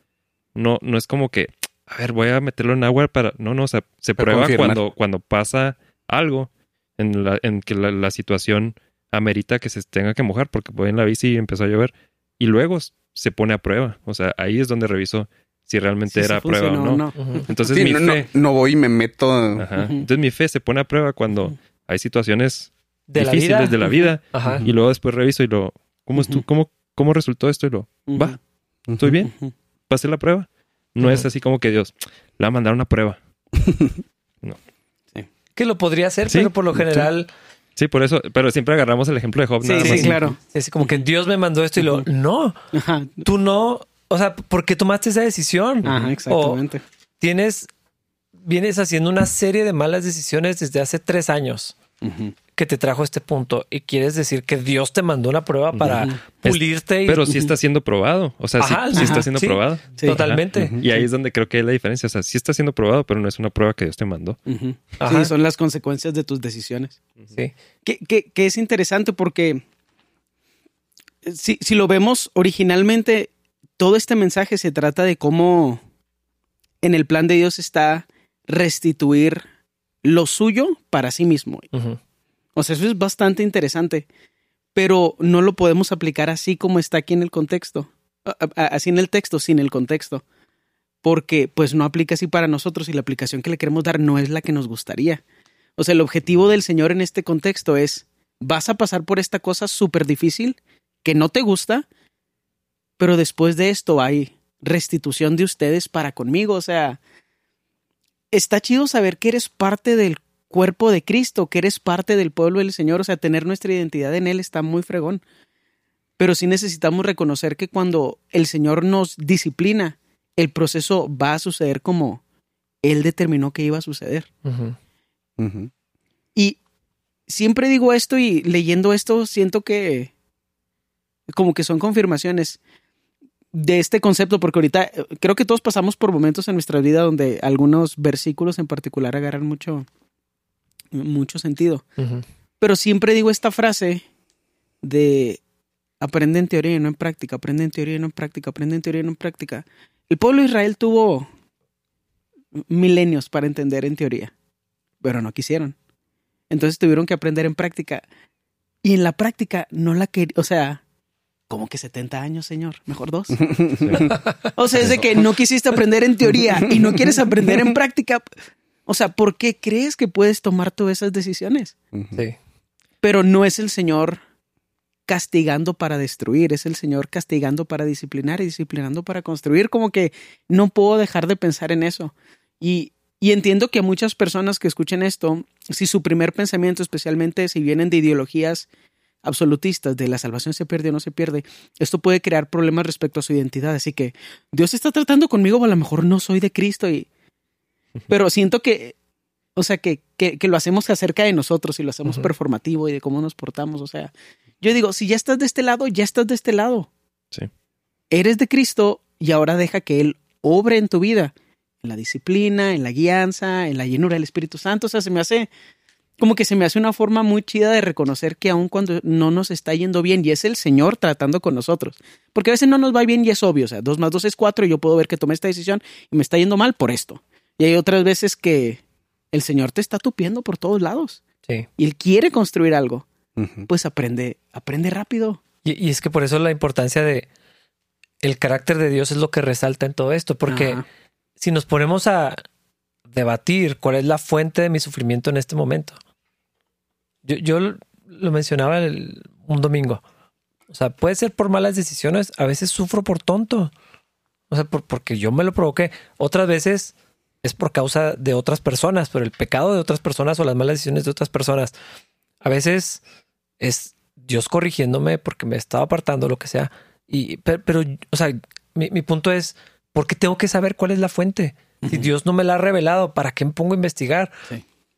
No, no es como que, a ver, voy a meterlo en agua para... No, no, o sea, se Para prueba confirmar. cuando, cuando pasa algo en, la, en que la, la situación amerita que se tenga que mojar, porque voy en la bici y empezó a llover. Y luego se pone a prueba. O sea, ahí es donde reviso si realmente Sí, era sí prueba o no. Ujú. Entonces Sí, mi no, no, fe... no voy y me meto. Ajá. Entonces mi fe se pone a prueba cuando hay situaciones De la difíciles vida. de la vida. Ajá. Y luego después reviso y lo, ¿cómo, estu- cómo, cómo resultó esto? Y lo, va, estoy bien, pasé la prueba. No es así como que Dios, le va a mandar una prueba. Que lo podría hacer, Sí, pero por lo general Sí, por eso, pero siempre agarramos el ejemplo de Job. Sí, nada sí, más. claro. es como que Dios me mandó esto y lo... No, Ajá. tú no... O sea, ¿por qué tomaste esa decisión? Ajá, exactamente. Tienes... Vienes haciendo una serie de malas decisiones desde hace tres años Ujú. que te trajo a este punto y quieres decir que Dios te mandó una prueba para Ujú. pulirte y Pero sí está siendo probado. O sea, sí- Ajá, sí, ajá, está siendo sí. probado. Sí. totalmente. Ajá. Y ahí es donde creo que hay la diferencia. O sea, sí está siendo probado, pero no es una prueba que Dios te mandó. Ujú. Ajá. Sí, son las consecuencias de tus decisiones. Sí. Que, que- que es interesante porque eh, si, si lo vemos originalmente, todo este mensaje se trata de cómo en el plan de Dios está restituir lo suyo para sí mismo. O sea, eso es bastante interesante pero no lo podemos aplicar así como está aquí en el contexto. Así en el texto, sin el contexto. Porque pues no aplica así para nosotros y la aplicación que le queremos dar no es la que nos gustaría. O sea, el objetivo del Señor en este contexto es, vas a pasar por esta cosa súper difícil que no te gusta, pero después de esto hay restitución de ustedes para conmigo. O sea, está chido saber que eres parte del cuerpo de Cristo, que eres parte del pueblo del Señor, o sea, tener nuestra identidad en Él está muy fregón. Pero sí necesitamos reconocer que cuando el Señor nos disciplina, el proceso va a suceder como Él determinó que iba a suceder. Y siempre digo esto y leyendo esto siento que como que son confirmaciones de este concepto, porque ahorita eh, creo que todos pasamos por momentos en nuestra vida donde algunos versículos en particular agarran mucho, mucho sentido. Pero siempre digo esta frase de aprende en teoría y no en práctica, aprende en teoría y no en práctica, aprende en teoría y no en práctica. El pueblo de Israel tuvo milenios para entender en teoría, pero no quisieron. Entonces tuvieron que aprender en práctica. Y en la práctica no la querían, o sea, como que 70 años, señor, mejor dos. o sea, es de que no quisiste aprender en teoría y no quieres aprender en práctica. O sea, ¿por qué crees que puedes tomar todas esas decisiones? Sí. Pero no es el Señor castigando para destruir, es el Señor castigando para disciplinar y disciplinando para construir. Como que no puedo dejar de pensar en eso. Y, y entiendo que a muchas personas que escuchen esto, si su primer pensamiento, especialmente si vienen de ideologías absolutistas de la salvación se pierde o no se pierde, esto puede crear problemas respecto a su identidad. Así que Dios está tratando conmigo, o a lo mejor no soy de Cristo y pero siento que, o sea, que, que, lo hacemos acerca de nosotros y lo hacemos performativo y de cómo nos portamos. O sea, yo digo, si ya estás de este lado, ya estás de este lado. Sí. Eres de Cristo y ahora deja que Él obre en tu vida, en la disciplina, en la guianza, en la llenura del Espíritu Santo. O sea, se me hace como que se me hace una forma muy chida de reconocer que aun cuando no nos está yendo bien y es el Señor tratando con nosotros, porque a veces no nos va bien y es obvio, o sea, dos más dos es cuatro y yo puedo ver que tomé esta decisión y me está yendo mal por esto. Y hay otras veces que el Señor te está tupiendo por todos lados. Sí. Y Él quiere construir algo. Pues aprende, aprende rápido. Y, es que por eso la importancia de el carácter de Dios es lo que resalta en todo esto, porque si nos ponemos a debatir cuál es la fuente de mi sufrimiento en este momento, yo, yo lo mencionaba un domingo. O sea, puede ser por malas decisiones, a veces sufro por tonto. O sea, por, porque yo me lo provoqué. Otras veces es por causa de otras personas, por el pecado de otras personas o las malas decisiones de otras personas. A veces es Dios corrigiéndome porque me estaba apartando, lo que sea. Y, pero, o sea, mi, punto es, ¿por qué tengo que saber cuál es la fuente? Si Dios no me la ha revelado, ¿para qué me pongo a investigar?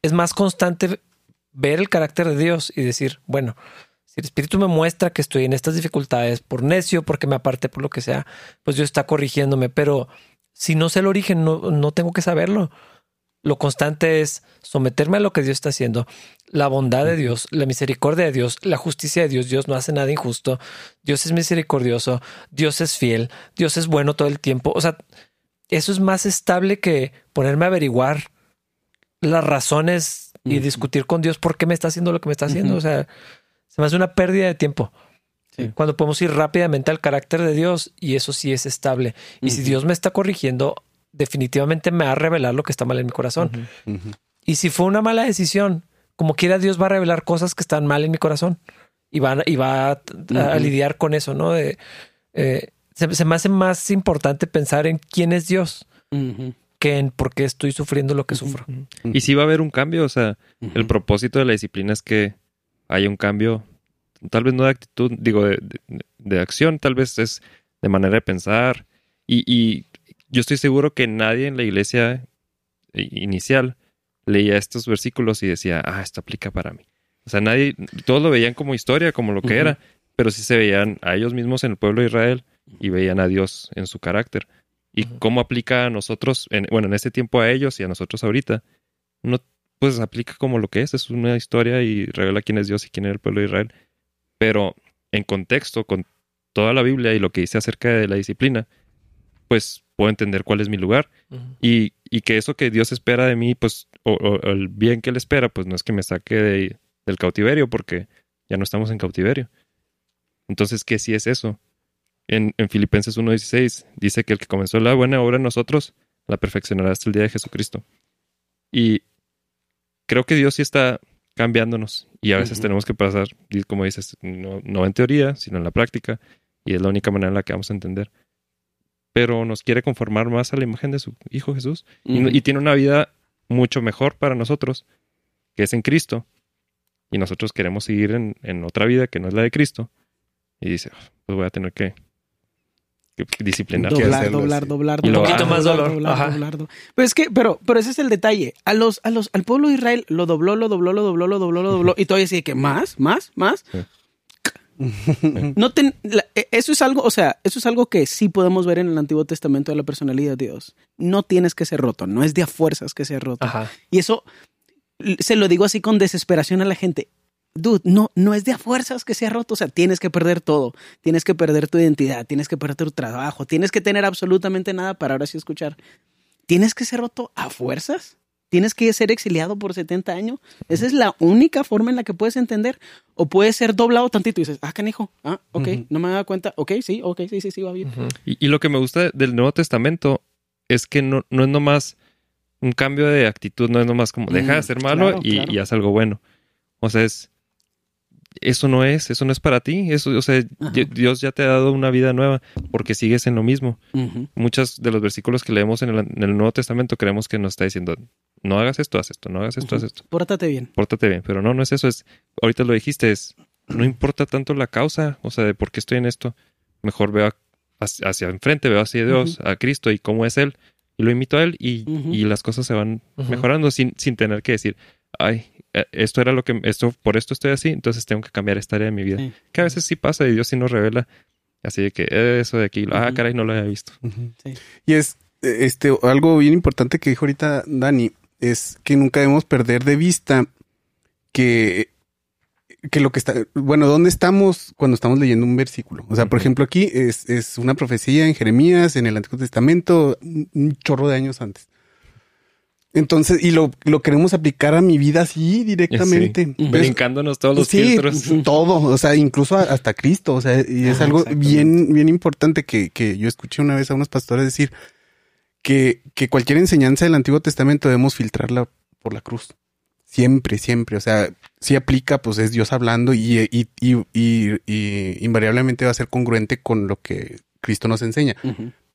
Es más constante ver el carácter de Dios y decir, bueno, si el Espíritu me muestra que estoy en estas dificultades por necio, porque me aparte por lo que sea, pues Dios está corrigiéndome, pero si no sé el origen, no, no tengo que saberlo. Lo constante es someterme a lo que Dios está haciendo, la bondad de Dios, la misericordia de Dios, la justicia de Dios. Dios no hace nada injusto. Dios es misericordioso. Dios es fiel. Dios es bueno todo el tiempo. O sea, eso es más estable que ponerme a averiguar las razones y discutir con Dios por qué me está haciendo lo que me está haciendo. O sea, se me hace una pérdida de tiempo. Cuando podemos ir rápidamente al carácter de Dios y eso sí es estable. Y si Dios me está corrigiendo, definitivamente me va a revelar lo que está mal en mi corazón. Y si fue una mala decisión, como quiera Dios va a revelar cosas que están mal en mi corazón y va, y va a, lidiar con eso, ¿no? De, eh, se, me hace más importante pensar en quién es Dios que en por qué estoy sufriendo lo que sufro. Y si va a haber un cambio, o sea, el propósito de la disciplina es que haya un cambio tal vez no de actitud, digo, de, acción, tal vez es de manera de pensar. Y, yo estoy seguro que nadie en la iglesia inicial leía estos versículos y decía, ah, esto aplica para mí. O sea, nadie, todos lo veían como historia, como lo que era, pero sí se veían a ellos mismos en el pueblo de Israel y veían a Dios en su carácter. Y cómo aplica a nosotros, bueno, en este tiempo a ellos y a nosotros ahorita, no, pues aplica como lo que es, es una historia y revela quién es Dios y quién es el pueblo de Israel. Pero en contexto con toda la Biblia y lo que dice acerca de la disciplina, pues puedo entender cuál es mi lugar. Y, y, que eso que Dios espera de mí, pues, o, el bien que Él espera, pues no es que me saque del cautiverio, porque ya no estamos en cautiverio, Entonces, ¿qué sí es eso? En, en Filipenses 1.16 dice que el que comenzó la buena obra en nosotros la perfeccionará hasta el día de Jesucristo. Y creo que Dios sí está cambiándonos y a veces tenemos que pasar, como dices, no, no en teoría, sino en la práctica, y es la única manera en la que vamos a entender. Pero nos quiere conformar más a la imagen de su Hijo Jesús y, tiene una vida mucho mejor para nosotros, que es en Cristo. Y nosotros queremos seguir en, en otra vida que no es la de Cristo. Y dice, "Ah, pues voy a tener que disciplinar. doblar, doblar, doblar, luego, poquito más doblar, dolor. doblar, Ajá. doblar, doblar. Pero es que, pero, pero ese es el detalle. A los, a los, al pueblo de Israel lo dobló, lo dobló, lo dobló, lo dobló, lo dobló, y todavía sigue que más, más, más. Sí. No ten- la- e- eso es algo, o sea, eso es algo que sí podemos ver en el Antiguo Testamento de la personalidad de Dios. No tienes que ser roto, no es de a fuerzas que sea roto. Ajá. Y eso se lo digo así con desesperación a la gente. Dude, no, no es de a fuerzas que sea roto. O sea, tienes que perder todo. Tienes que perder tu identidad, tienes que perder tu trabajo, tienes que tener absolutamente nada para ahora sí escuchar. ¿Tienes que ser roto a fuerzas? ¿Tienes que ser exiliado por 70 años? Esa es la única forma en la que puedes entender. O puedes ser doblado tantito y dices, ah, canijo, ah, ok, no me daba cuenta. Ok, sí, ok, sí, sí, sí, va bien. Y, y lo que me gusta del Nuevo Testamento es que no, no es nomás un cambio de actitud, no es nomás como deja de Mm, ser malo claro, y, claro. y haz algo bueno. O sea, es eso no es, eso no es para ti. Eso, o sea, Ajá. Dios ya te ha dado una vida nueva porque sigues en lo mismo. Ujú. Muchos de los versículos que leemos en el, en el Nuevo Testamento creemos que nos está diciendo no hagas esto, haz esto, no hagas esto, haz esto, Pórtate bien. pórtate bien. Pero no, no es eso. Es ahorita lo dijiste, es no importa tanto la causa, o sea, de por qué estoy en esto. Mejor veo a- hacia, hacia enfrente, veo hacia Dios, a Cristo y cómo es Él. Y lo imito a Él y, y las cosas se van mejorando sin, sin tener que decir, ay, eh, esto era lo que, esto, por esto estoy así, entonces tengo que cambiar esta área de mi vida. Sí. Que a veces sí pasa y Dios sí nos revela. Así de que eso de aquí, ah, Ujú. caray, no lo había visto. Sí. Y es eh, este algo bien importante que dijo ahorita Dani, es que nunca debemos perder de vista que, que lo que está, bueno, ¿dónde estamos cuando estamos leyendo un versículo? O sea, por ejemplo, aquí es, es una profecía en Jeremías, en el Antiguo Testamento, un chorro de años antes. Entonces, y lo, lo queremos aplicar a mi vida así directamente. ¿Ves? Brincándonos todos los sí, filtros. todo, o sea, incluso hasta Cristo, o sea, y es algo bien, bien importante que, que yo escuché una vez a unos pastores decir que, que cualquier enseñanza del Antiguo Testamento debemos filtrarla por la cruz. Siempre, siempre, o sea, si aplica, pues es Dios hablando y, y, y, y- y invariablemente va a ser congruente con lo que Cristo nos enseña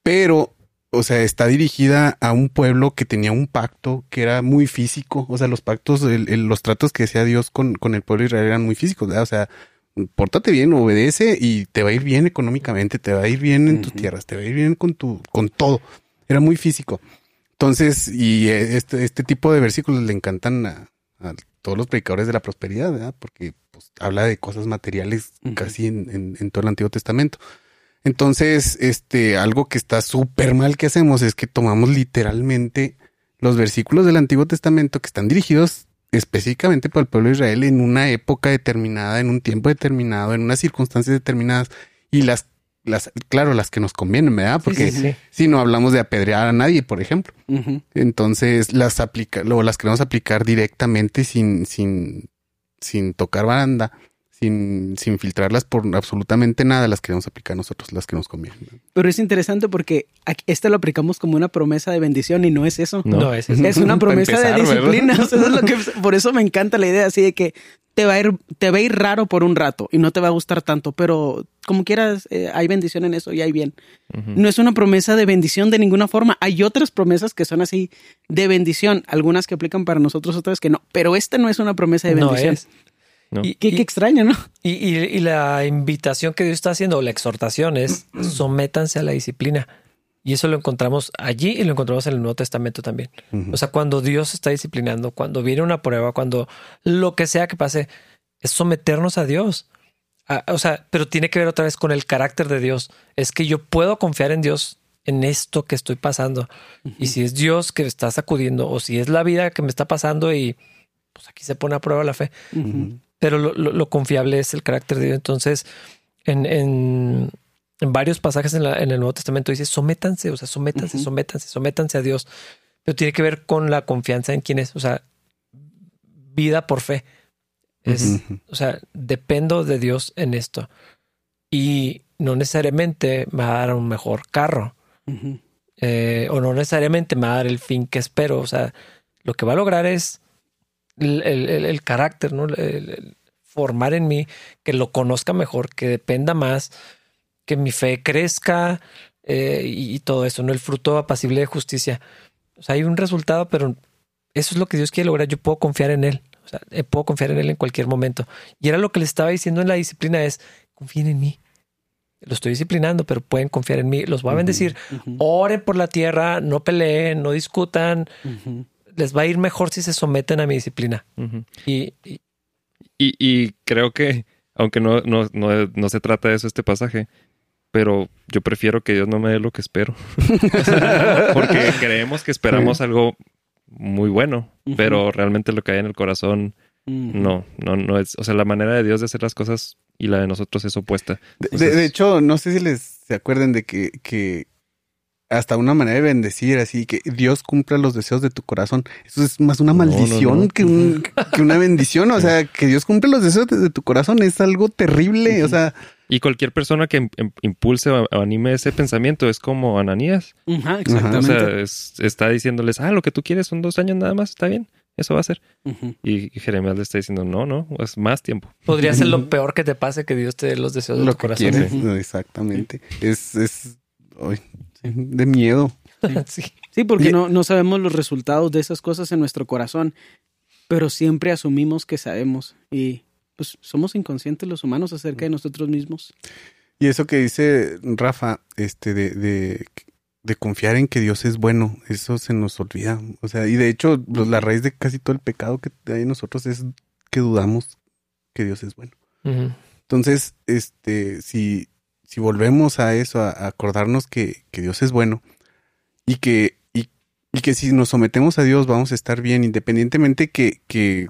pero, o sea, está dirigida a un pueblo que tenía un pacto que era muy físico. O sea, los pactos, el- el- los tratos que hacía Dios con, con el pueblo de Israel eran muy físicos. ¿verdad? O sea, pórtate bien, obedece y te va a ir bien económicamente, te va a ir bien en tus tierras, te va a ir bien con tu, con todo. Era muy físico. Entonces, y eh, este, este tipo de versículos le encantan a, a todos los predicadores de la prosperidad, ¿verdad? Porque pues, habla de cosas materiales casi en, en- en todo el Antiguo Testamento. Entonces, este, algo que está súper mal que hacemos es que tomamos literalmente los versículos del Antiguo Testamento que están dirigidos específicamente para el pueblo de Israel en una época determinada, en un tiempo determinado, en unas circunstancias determinadas y las, las, claro, las que nos convienen, ¿verdad? Porque sí, sí. si no hablamos de apedrear a nadie, por ejemplo. Entonces las aplica, luego las queremos aplicar directamente sin, sin, sin tocar banda, sin, sin filtrarlas por absolutamente nada, las queremos aplicar nosotros, las que nos convienen. Pero es interesante porque aquí- este lo aplicamos como una promesa de bendición y no es eso. No. No, es eso. Es una promesa empezar, de disciplina. O sea, eso es lo que, por eso me encanta la idea así de que te va a ir, te va a ir raro por un rato y no te va a gustar tanto, pero como quieras, eh, hay bendición en eso y hay bien. No es una promesa de bendición de ninguna forma. Hay otras promesas que son así de bendición, algunas que aplican para nosotros, otras que no. Pero esta no es una promesa de No bendición. es. No. Y, Qué, y- extraño, ¿no? y- y- y la invitación que Dios está haciendo, o la exhortación es sométanse a la disciplina. Y eso lo encontramos allí y lo encontramos en el Nuevo Testamento también. O sea, cuando Dios está disciplinando, cuando viene una prueba, cuando lo que sea que pase, es someternos a Dios. A- o sea, pero tiene que ver otra vez con el carácter de Dios. Es que yo puedo confiar en Dios en esto que estoy pasando. Y si es Dios que me está sacudiendo o si es la vida que me está pasando y pues aquí se pone a prueba la fe. Pero lo, lo- lo confiable es el carácter de Dios. Entonces, en, en- en varios pasajes en, la- en el Nuevo Testamento dice, sométanse, o sea, sométanse, sométanse, sométanse a Dios. Pero tiene que ver con la confianza en quién es, o sea, vida por fe. Es. O sea, dependo de Dios en esto. y no necesariamente me va a dar un mejor carro eh, o no necesariamente me va a dar el fin que espero. O sea, lo que va a lograr es el, el- el- el carácter, ¿no? El- formar en mí, que lo conozca mejor, que dependa más, que mi fe crezca eh, y, y todo eso, ¿no? El fruto apacible de justicia. O sea, hay un resultado, pero eso es lo que Dios quiere lograr. Yo puedo confiar en Él. O sea, eh, puedo confiar en Él en cualquier momento. Y era lo que les estaba diciendo en la disciplina es, confíen en mí. Lo estoy disciplinando, pero pueden confiar en mí. Los voy a bendecir. Ujú. Oren por la tierra, no peleen, no discutan. Les va a ir mejor si se someten a mi disciplina. Y, y- Y, y creo que, aunque no, no, no, no se trata de eso este pasaje, pero yo prefiero que Dios no me dé lo que espero. Porque creemos que esperamos algo muy bueno, pero realmente lo que hay en el corazón no, no, no es. O sea, la manera de Dios de hacer las cosas y la de nosotros es opuesta. De- de hecho, no sé si les se acuerden de que, que hasta una manera de bendecir, así que Dios cumpla los deseos de tu corazón. Eso es más una No, no, maldición no. Que, un- que una bendición. O sea, que Dios cumpla los deseos de, de tu corazón es algo terrible. O sea, Y cualquier persona que im- im- impulse o anime ese pensamiento es como Ananías. Ajá, O exactamente. sea, es- está diciéndoles, ah, lo que tú quieres son dos años nada más, está bien, eso va a ser. Y, y Jeremías le está diciendo, no, no, es más tiempo. podría ser lo peor que te pase que Dios te dé los deseos de lo tu que corazón. quieres. Exactamente. Es, es de miedo. Sí. Sí, porque no, no sabemos los resultados de esas cosas en nuestro corazón, pero siempre asumimos que sabemos y pues somos inconscientes los humanos acerca de nosotros mismos. Y eso que dice Rafa, este, de, de, de confiar en que Dios es bueno, eso se nos olvida. O sea, y de hecho, pues, la raíz de casi todo el pecado que hay en nosotros es que dudamos que Dios es bueno. Entonces, este, si, si volvemos a eso, a, acordarnos que, Dios es bueno y que, y que si nos sometemos a Dios vamos a estar bien, independientemente que, que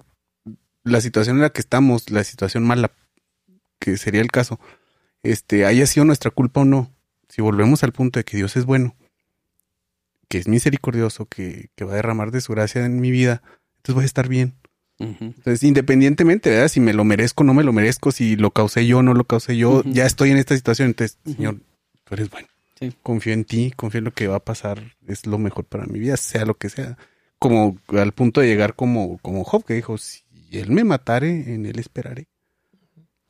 la situación en la que estamos, la situación mala, que sería el caso, este, haya sido nuestra culpa o no. Si volvemos al punto de que Dios es bueno, que es misericordioso, que, que va a derramar de su gracia en mi vida, entonces voy a estar bien. Entonces, independientemente, ¿verdad? Si me lo merezco o no me lo merezco, si lo causé yo o no lo causé yo, ya estoy en esta situación. Entonces. Señor, tú eres bueno. Sí. Confío en ti, confío en lo que va a pasar, es lo mejor para mi vida, sea lo que sea. Como al punto de llegar como, como Job, que dijo, si él me matare, en él esperaré.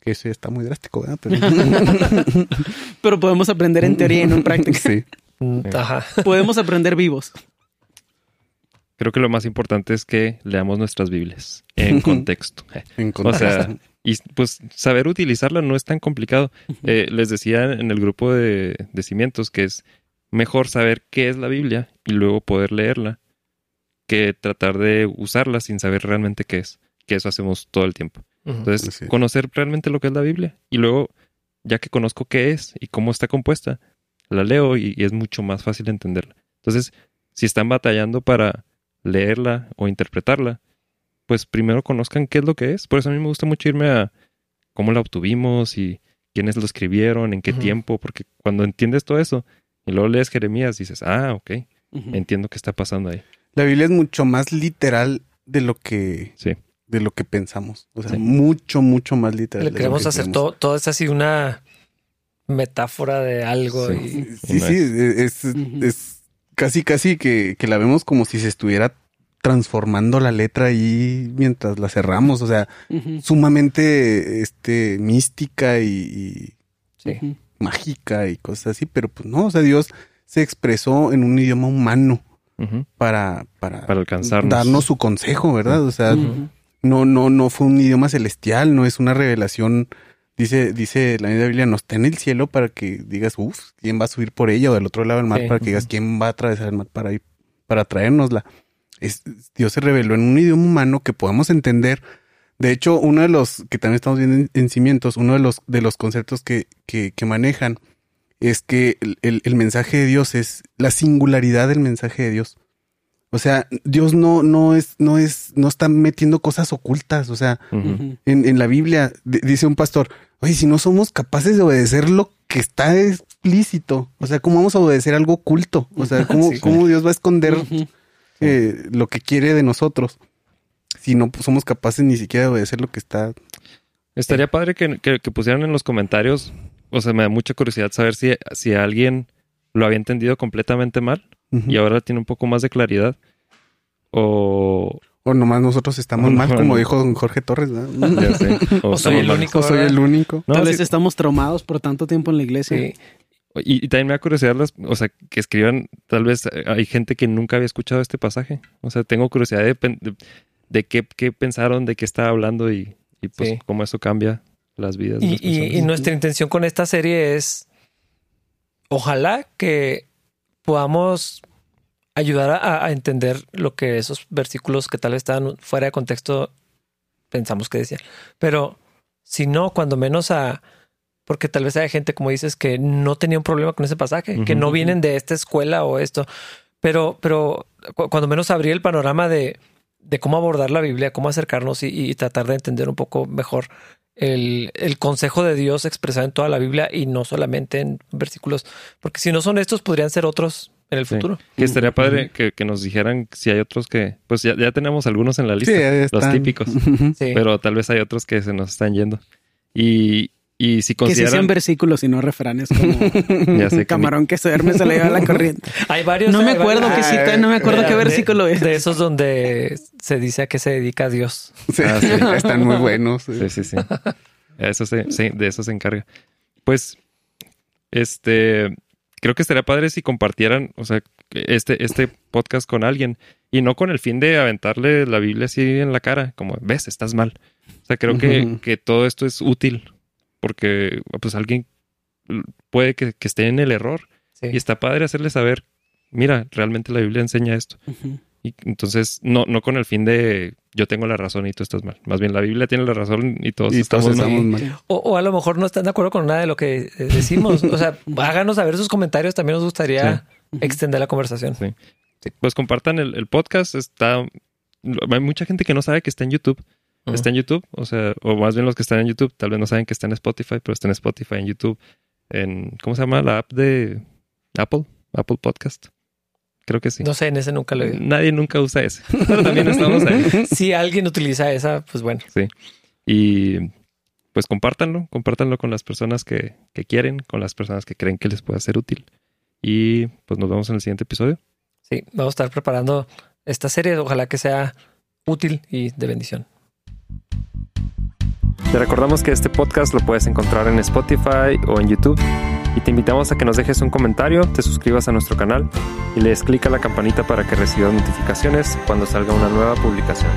Que eso ya está muy drástico, ¿verdad? Pero... Pero podemos aprender en teoría y no en práctica. sí. Ajá. Podemos aprender vivos. Creo que lo más importante es que leamos nuestras Biblias en contexto. En O contraste. sea, y pues saber utilizarla no es tan complicado. Eh, les decía en el grupo de, de cimientos que es mejor saber qué es la Biblia y luego poder leerla que tratar de usarla sin saber realmente qué es. Que eso hacemos todo el tiempo. Entonces, conocer realmente lo que es la Biblia y luego, ya que conozco qué es y cómo está compuesta, la leo y, y es mucho más fácil entenderla. Entonces, si están batallando para leerla o interpretarla, pues primero conozcan qué es lo que es. Por eso a mí me gusta mucho irme a cómo la obtuvimos y quiénes lo escribieron, en qué tiempo, porque cuando entiendes todo eso y luego lees Jeremías, dices, ah, ok, entiendo qué está pasando ahí. La Biblia es mucho más literal de lo que, Sí. de lo que pensamos. O sea, Sí. mucho, mucho más literal. Le queremos que hacer todo, todo es así una metáfora de algo. Sí. y- Sí, es. es casi, casi que, que la vemos como si se estuviera transformando la letra ahí mientras la cerramos. O sea, sumamente este, mística y, y sí. Ujú. mágica y cosas así. Pero pues no, o sea, Dios se expresó en un idioma humano para, para, Para alcanzarnos. darnos su consejo, ¿verdad? O sea, no, no, no fue un idioma celestial, no es una revelación. Dice, dice la Biblia, no está en el cielo para que digas, uff, ¿quién va a subir por ella? O del otro lado del mar Sí. para que digas, ¿quién va a atravesar el mar para ir, para traérnosla? Es, Dios se reveló en un idioma humano que podamos entender. De hecho, uno de los que también estamos viendo en, en cimientos, uno de los, de los conceptos que, que, que manejan es que el, el- el mensaje de Dios es la singularidad del mensaje de Dios. O sea, Dios no, no es, no es, no está metiendo cosas ocultas. O sea, en, en la Biblia di- dice un pastor, oye, si no somos capaces de obedecer lo que está explícito, o sea, ¿cómo vamos a obedecer algo oculto? O sea, ¿cómo, Sí. cómo Dios va a esconder eh, lo que quiere de nosotros? Si no pues, somos capaces ni siquiera de obedecer lo que está. Estaría padre que, que- que pusieran en los comentarios o sea, me da mucha curiosidad saber si, si alguien lo había entendido completamente mal Y ahora tiene un poco más de claridad. O, O nomás nosotros estamos mal, no, como no. dijo don Jorge Torres, ya sé, o O soy el mal. único. O soy el único. No, Tal sí, vez estamos traumados por tanto tiempo en la iglesia. Sí. Y, y también me da curiosidad, las, o sea, que escriban, tal vez eh, hay gente que nunca había escuchado este pasaje. O sea, tengo curiosidad de, de, de qué, qué pensaron, de qué estaba hablando y, y pues Sí. cómo eso cambia las vidas. de Y, las y- personas. y nuestra intención con esta serie es, ojalá que podamos ayudar a, a entender lo que esos versículos que tal vez estaban fuera de contexto pensamos que decían. Pero si no, cuando menos a... Porque tal vez haya gente, como dices, que no tenía un problema con ese pasaje, que no vienen de esta escuela o esto. Pero, pero cu- cuando menos abrir el panorama de, de cómo abordar la Biblia, cómo acercarnos y, y tratar de entender un poco mejor el, el consejo de Dios expresado en toda la Biblia y no solamente en versículos, porque si no son estos, podrían ser otros en el Sí. futuro. Que estaría padre que, que nos dijeran si hay otros que, pues ya, ya tenemos algunos en la lista, Sí, ahí los típicos. Sí. pero tal vez hay otros que se nos están yendo. Y, y si Que sí sean consideran... versículos y no refranes como ya sé que camarón que se duerme se le lleva la corriente. hay varios. No me acuerdo varios- qué cita, no me acuerdo de- qué de- versículo es. De esos donde se dice a qué se dedica Dios. Sí, Ah, sí. Están muy buenos. sí. Sí, sí. Eso se, sí, de eso se encarga. Pues, este, creo que estaría padre si compartieran, o sea, este, este podcast con alguien y no con el fin de aventarle la Biblia así en la cara, como, ves, estás mal. O sea, creo que, que todo esto es útil porque, pues, alguien puede que, que esté en el error Sí. y está padre hacerle saber, mira, realmente la Biblia enseña esto. Y entonces, no, no con el fin de yo tengo la razón y tú estás mal. Más bien, la Biblia tiene la razón y todos Y estamos todos mal. estamos mal. O, o a lo mejor no están de acuerdo con nada de lo que eh, decimos. O sea, háganos saber sus comentarios. También nos gustaría extender la conversación. Sí. Pues compartan el, el podcast. Está. Hay mucha gente que no sabe que está en YouTube. Está en YouTube. O sea, o más bien los que están en YouTube, tal vez no saben que está en Spotify, pero está en Spotify, en YouTube, en. ¿Cómo se llama la app de Apple? Apple Podcast. Creo que sí. No sé, en ese nunca lo he. Nadie nunca usa ese. Pero también estamos ahí. Si alguien utiliza esa, pues bueno. Y pues compártanlo, compártanlo con las personas que, que quieren, con las personas que creen que les pueda ser útil. Y pues nos vemos en el siguiente episodio. Sí, vamos a estar preparando esta serie. Ojalá que sea útil y de bendición. Te recordamos que este podcast lo puedes encontrar en Spotify o en YouTube. Y te invitamos a que nos dejes un comentario, te suscribas a nuestro canal y le des clic a la campanita para que recibas notificaciones cuando salga una nueva publicación.